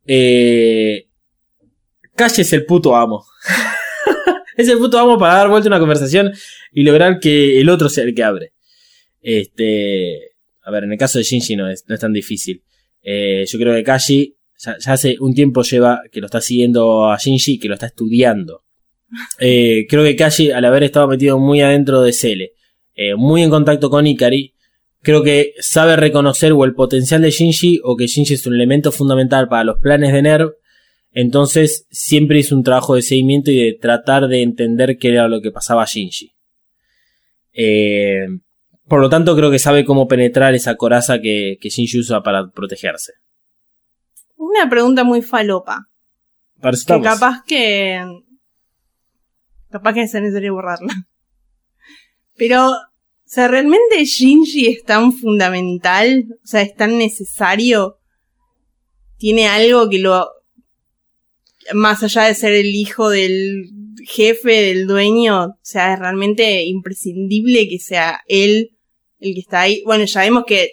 Eh, Kashi es el puto amo. es el puto amo para dar vuelta a una conversación y lograr que el otro sea el que abre. Este. A ver, en el caso de Shinji no es, no es tan difícil. Eh, yo creo que Kashi ya, ya hace un tiempo lleva que lo está siguiendo a Shinji, que lo está estudiando. eh, creo que Kashi, al haber estado metido muy adentro de Cele, eh, muy en contacto con Ikari, creo que sabe reconocer o el potencial de Shinji o que Shinji es un elemento fundamental para los planes de NERV. Entonces siempre hizo un trabajo de seguimiento y de tratar de entender qué era lo que pasaba a Shinji. Eh, por lo tanto, creo que sabe cómo penetrar esa coraza que, que Shinji usa para protegerse. Una pregunta muy falopa. Para Que capaz que. Capaz que es necesario borrarla. Pero, o sea, ¿realmente Shinji es tan fundamental? O sea, es tan necesario. ¿Tiene algo que lo. Más allá de ser el hijo del jefe, del dueño, o sea, es realmente imprescindible que sea él el que está ahí. Bueno, ya vemos que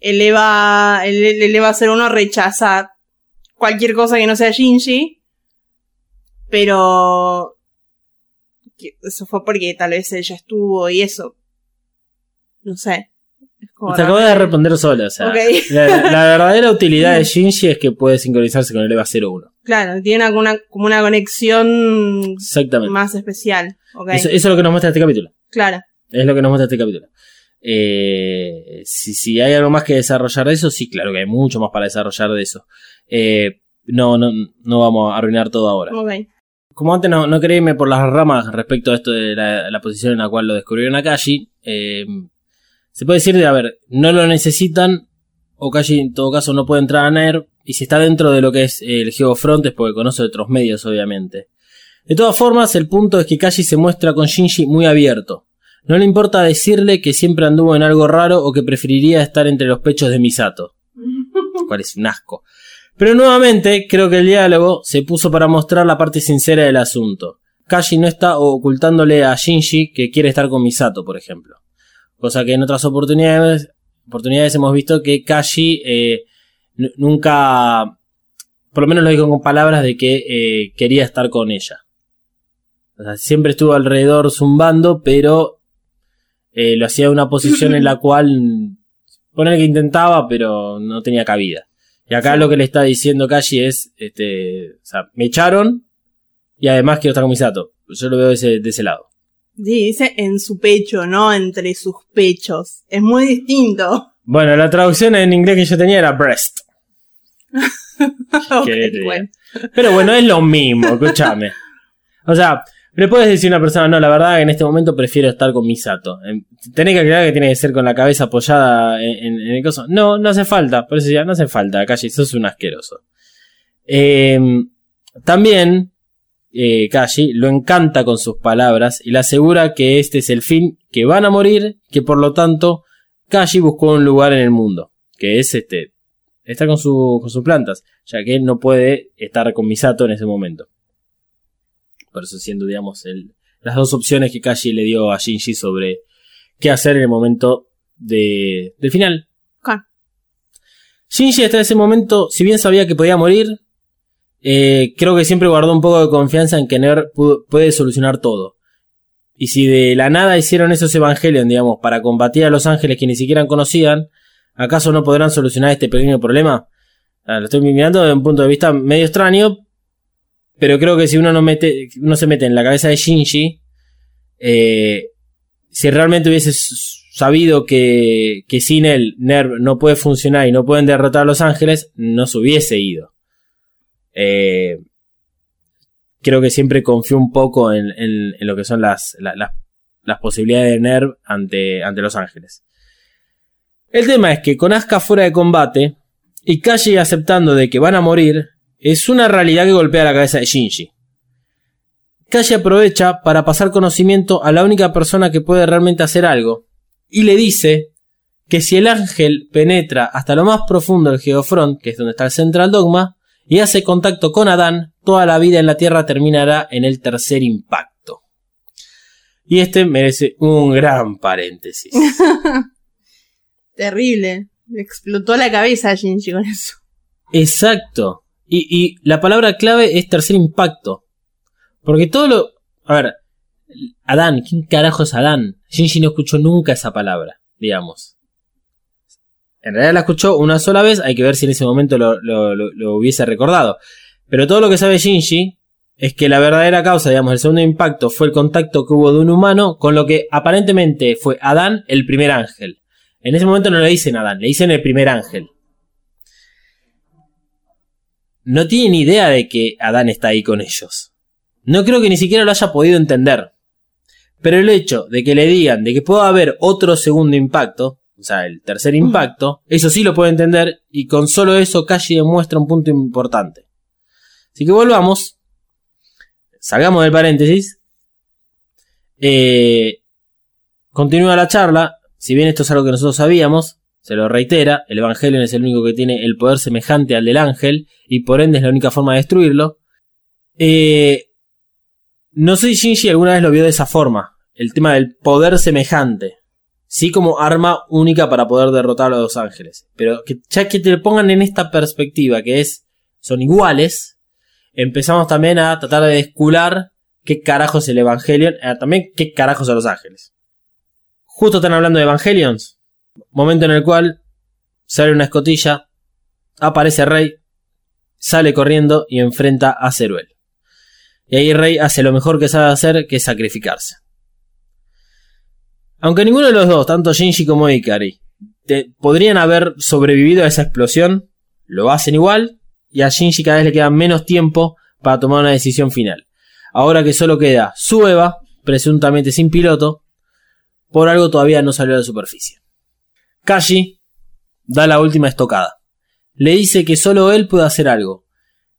el Eva, el, el Eva 01 rechaza cualquier cosa que no sea Shinji. Pero eso fue porque tal vez ella estuvo y eso. No sé. Es como Te acabo de responder sola. O sea, Ok. la, la verdadera utilidad de Shinji es que puede sincronizarse con el EVA 01. Claro, tiene una, una- como una conexión Exactamente. más especial. Ok, Eso, eso es lo que nos muestra este capítulo. claro. Es lo que nos muestra este capítulo. Eh, si, si hay algo más que desarrollar de eso, sí, claro que hay mucho más para desarrollar de eso. Eh, no, no, no vamos a arruinar todo ahora. Ok. Como antes no, no irme por las ramas respecto a esto de la, la posición en la cual lo descubrieron a Kashi, eh, se puede decir de, a ver, no lo necesitan, o Kashi en todo caso no puede entrar a NER, y si está dentro de lo que es el Geofront es porque conoce otros medios, obviamente. De todas formas, el punto es que Kashi se muestra con Shinji muy abierto. No le importa decirle que siempre anduvo en algo raro o que preferiría estar entre los pechos de Misato. Cual es un asco. Pero nuevamente, creo que el diálogo se puso para mostrar la parte sincera del asunto. Kashi no está ocultándole a Shinji que quiere estar con Misato, por ejemplo. Cosa que en otras oportunidades, oportunidades hemos visto que Kashi eh, nunca, por lo menos lo dijo con palabras de que eh, quería estar con ella. O sea, siempre estuvo alrededor zumbando, pero eh, lo hacía de una posición en la cual poner que intentaba, pero no tenía cabida. Y acá lo que le está diciendo Kashi es, este, o sea, me echaron y además quiero estar con Misato. Yo lo veo de ese, de ese lado. Sí, dice en su pecho, no entre sus pechos. Es muy distinto. Bueno, la traducción en inglés que yo tenía era breast. Ok, te diga? bueno. Pero bueno, es lo mismo, escúchame. O sea, le puedes decir a una persona, no, la verdad que en este momento prefiero estar con Misato. Em, Tenés que aclarar que tiene que ser con la cabeza apoyada en, en- en el coso. No, no hace falta. Por eso ya no hace falta, Kashi, sos un asqueroso. Em, también, eh, Kashi lo encanta con sus palabras y le asegura que este es el fin, que van a morir, que por lo tanto, Kashi buscó un lugar en el mundo. Que es este, estar con, su, con sus plantas, ya que él no puede estar con Misato en ese momento. Por eso siendo, digamos, el, las dos opciones que Kashi le dio a Shinji sobre qué hacer en el momento de, del final. Shinji hasta ese momento, si bien sabía que podía morir, eh, creo que siempre guardó un poco de confianza en que Ner puede solucionar todo. Y si de la nada hicieron esos Evangelion, digamos, para combatir a los ángeles que ni siquiera conocían, ¿acaso no podrán solucionar este pequeño problema? Ah, lo estoy mirando desde un punto de vista medio extraño, pero creo que si uno no, mete, uno se mete en la cabeza de Shinji, eh, si realmente hubiese sabido que, que sin él Nerv no puede funcionar y no pueden derrotar a los ángeles, no se hubiese ido. Eh, creo que siempre confió un poco en, lo que son las, la- las- las posibilidades de Nerv ante, ante los ángeles. El tema es que con Asuka fuera de combate y Kashi aceptando de que van a morir, es una realidad que golpea la cabeza de Shinji. Kashi aprovecha para pasar conocimiento a la única persona que puede realmente hacer algo, y le dice que si el ángel penetra hasta lo más profundo del Geofront, que es donde está el Central Dogma, y hace contacto con Adán, toda la vida en la Tierra terminará en el tercer impacto. Y este merece un gran paréntesis. Terrible. Le explotó la cabeza a Shinji con eso. Exacto. Y, y la palabra clave es tercer impacto. Porque todo lo... A ver, Adán, ¿quién carajo es Adán? Shinji no escuchó nunca esa palabra, digamos. En realidad la escuchó una sola vez, hay que ver si en ese momento lo, hubiese recordado. Pero todo lo que sabe Shinji es que la verdadera causa, digamos, del segundo impacto fue el contacto que hubo de un humano con lo que aparentemente fue Adán, el primer ángel. En ese momento no le dicen Adán, le dicen el primer ángel. No tienen idea de que Adán está ahí con ellos. No creo que ni siquiera lo haya podido entender. Pero el hecho de que le digan de que pueda haber otro segundo impacto, o sea, el tercer impacto, eso sí lo puede entender y con solo eso Kashi demuestra un punto importante. Así que volvamos, salgamos del paréntesis, eh, continúa la charla, si bien esto es algo que nosotros sabíamos, se lo reitera, el Evangelion es el único que tiene el poder semejante al del ángel y por ende es la única forma de destruirlo. Eh, no sé si Shinji alguna vez lo vio de esa forma, el tema del poder semejante. Sí como arma única para poder derrotar a los ángeles. Pero que, ya que te lo pongan en esta perspectiva, que es, son iguales, empezamos también a tratar de descular qué carajos el Evangelion, eh, también qué carajos son los ángeles. Justo están hablando de Evangelions, momento en el cual sale una escotilla, aparece Rey, sale corriendo y enfrenta a Ceruel. Y ahí Rey hace lo mejor que sabe hacer, que es sacrificarse. Aunque ninguno de los dos, tanto Shinji como Ikari, te- podrían haber sobrevivido a esa explosión, lo hacen igual, y a Shinji cada vez le queda menos tiempo para tomar una decisión final. Ahora que solo queda su Eva, presuntamente sin piloto, por algo todavía no salió a la superficie. Kashi da la última estocada. Le dice que solo él puede hacer algo,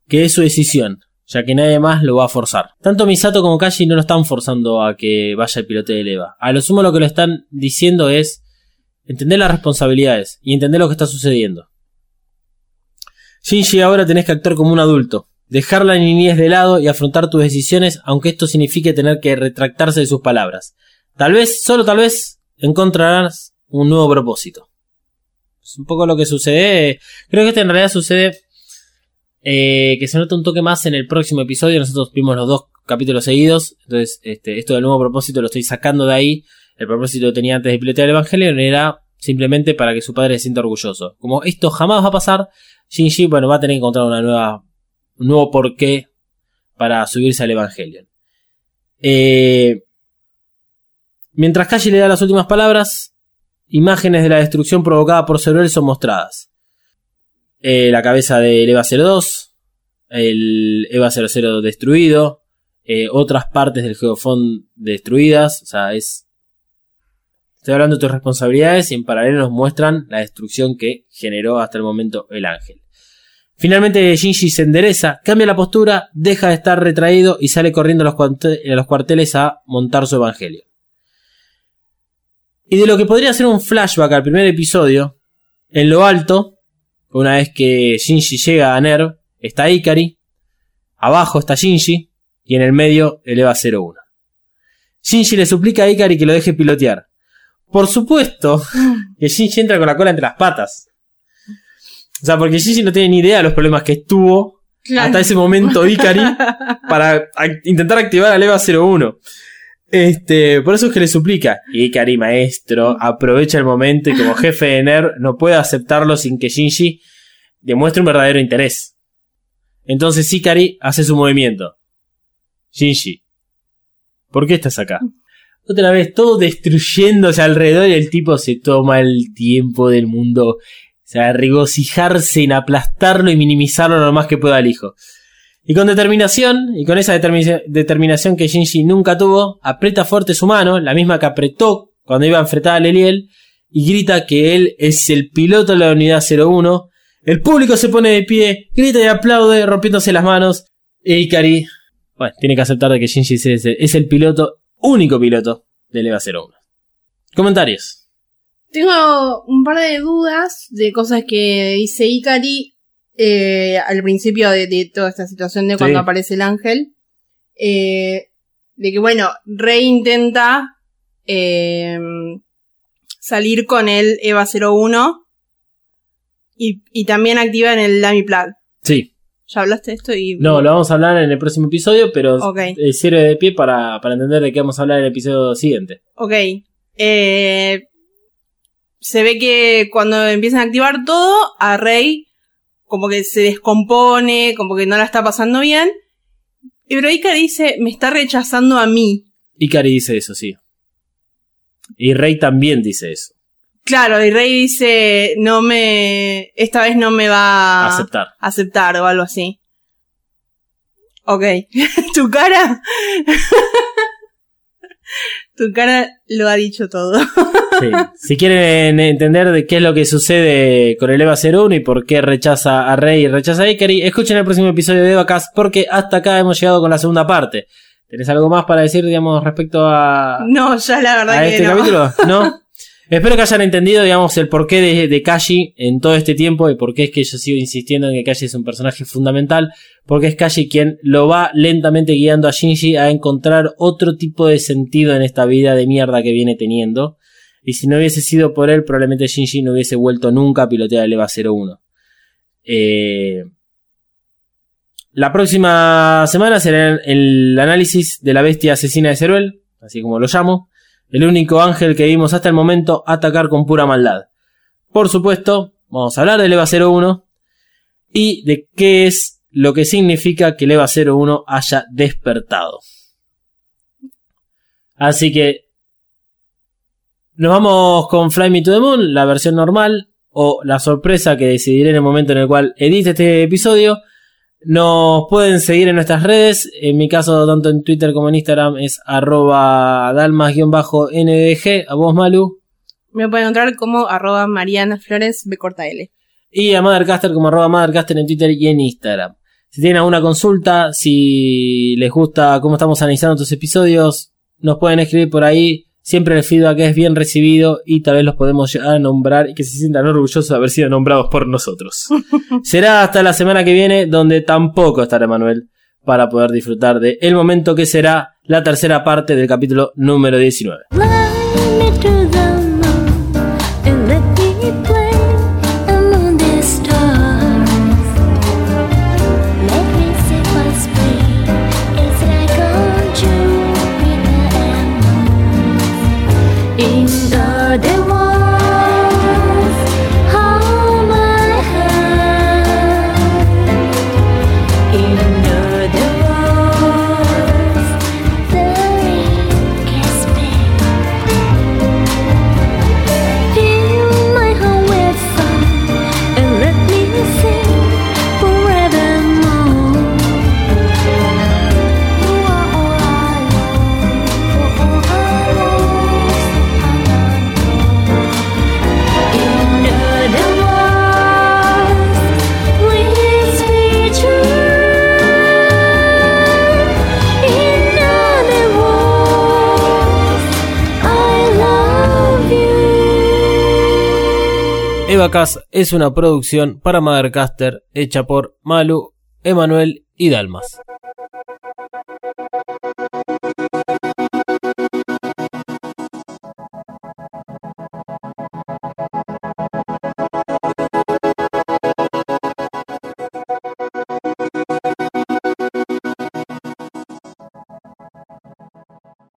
que es su decisión, ya que nadie más lo va a forzar. Tanto Misato como Kashi no lo están forzando a que vaya el pilote de Eva. A lo sumo lo que lo están diciendo es entender las responsabilidades y entender lo que está sucediendo. Shinji, ahora tenés que actuar como un adulto, dejar la niñez de lado y afrontar tus decisiones, aunque esto signifique tener que retractarse de sus palabras. Tal vez, solo tal vez, encontrarás un nuevo propósito. Es un poco lo que sucede. Creo que esto en realidad sucede eh, que se nota un toque más en el próximo episodio. Nosotros vimos los dos capítulos seguidos. Entonces, este, esto del nuevo propósito lo estoy sacando de ahí. El propósito que tenía antes de pilotear el Evangelio era simplemente para que su padre se sienta orgulloso. Como esto jamás va a pasar, Shinji, bueno, va a tener que encontrar una nueva, un nuevo porqué para subirse al Evangelio. Eh, mientras Kashi le da las últimas palabras, imágenes de la destrucción provocada por Ceruel son mostradas. Eh, la cabeza del EVA 02, el EVA 00 destruido, eh, otras partes del Geofón destruidas, o sea, es... Estoy hablando de tus responsabilidades y en paralelo nos muestran la destrucción que generó hasta el momento el ángel. Finalmente Shinji se endereza, cambia la postura, deja de estar retraído y sale corriendo a los cuarteles a montar su evangelio. Y de lo que podría ser un flashback al primer episodio, en lo alto, una vez que Shinji llega a Nerv, está Ikari, abajo está Shinji y en el medio el EVA 01. Shinji le suplica a Ikari que lo deje pilotear. Por supuesto que Shinji entra con la cola entre las patas. O sea, porque Shinji no tiene ni idea de los problemas que estuvo Claro. hasta ese momento Ikari para intentar activar al EVA 01. Este, por eso es que le suplica. Y Ikari, maestro, aprovecha el momento y como jefe de NER no puede aceptarlo sin que Shinji demuestre un verdadero interés. Entonces Ikari hace su movimiento. Shinji, ¿por qué estás acá? Otra vez, todo destruyéndose alrededor y el tipo se toma el tiempo del mundo. O sea, regocijarse en aplastarlo y minimizarlo lo más que pueda al hijo. Y con determinación, y con esa determi- determinación que Shinji nunca tuvo, aprieta fuerte su mano, la misma que apretó cuando iba a enfrentar a Leliel, y grita que él es el piloto de la unidad 01. El público se pone de pie, grita y aplaude, rompiéndose las manos. E Ikari, bueno, tiene que aceptar de que Shinji es, el- es el piloto, único piloto del EVA 01. Comentarios. Tengo un par de dudas de cosas que dice Ikari eh, al principio de, de toda esta situación de cuando Sí. aparece el ángel. Eh, de que, bueno, Rey intenta eh, salir con el EVA 01 y, y también activan el Dummy Plug. Sí. ¿Ya hablaste de esto? Y, No, lo vamos a hablar en el próximo episodio, pero Ok. eh, sirve de pie para, para entender de qué vamos a hablar en el episodio siguiente. Ok. Eh, se ve que cuando empiezan a activar todo, a Rey como que se descompone, como que no la está pasando bien. Y pero Ikari dice, me está rechazando a mí. Ikari dice eso, sí. Y Rey también dice eso. Claro, y Rey dice, no me, esta vez no me va a Aceptar. aceptar o algo así. Ok. tu cara. tu cara lo ha dicho todo. Sí. Si quieren entender de qué es lo que sucede con el EVA 01 y por qué rechaza a Rey y rechaza a Ikari, escuchen el próximo episodio de EVACast porque hasta acá hemos llegado con la segunda parte. ¿Tenés algo más para decir, digamos, respecto a, no, ya la verdad a que este no. capítulo? ¿No? Espero que hayan entendido, digamos, el porqué de, de Kashi en todo este tiempo y por qué es que yo sigo insistiendo en que Kashi es un personaje fundamental, porque es Kashi quien lo va lentamente guiando a Shinji a encontrar otro tipo de sentido en esta vida de mierda que viene teniendo. Y si no hubiese sido por él, probablemente Shinji no hubiese vuelto nunca a pilotear el EVA 01. Eh, la próxima semana será el análisis de la bestia asesina de Ceruel, así como lo llamo. El único ángel que vimos hasta el momento atacar con pura maldad. Por supuesto, vamos a hablar del EVA 01 y de qué es lo que significa que el EVA 01 haya despertado. Así que nos vamos con Fly Me to the Moon, la versión normal, o la sorpresa que decidiré en el momento en el cual edite este episodio. Nos pueden seguir en nuestras redes, en mi caso tanto en Twitter como en Instagram es arroba dalmas-ndg, a vos Malu, Me pueden encontrar como arroba Mariana Flores B corta L. y a Mothercaster como arroba Mothercaster en Twitter y en Instagram. Si tienen alguna consulta, si les gusta cómo estamos analizando estos episodios, nos pueden escribir por ahí. Siempre el feedback es bien recibido y tal vez los podemos llegar a nombrar y que se sientan orgullosos de haber sido nombrados por nosotros. será hasta la semana que viene donde tampoco estará Manuel para poder disfrutar de el momento que será la tercera parte del capítulo número 19. Evacas es una producción para Mothercaster hecha por Malu, Emanuel y Dalmas.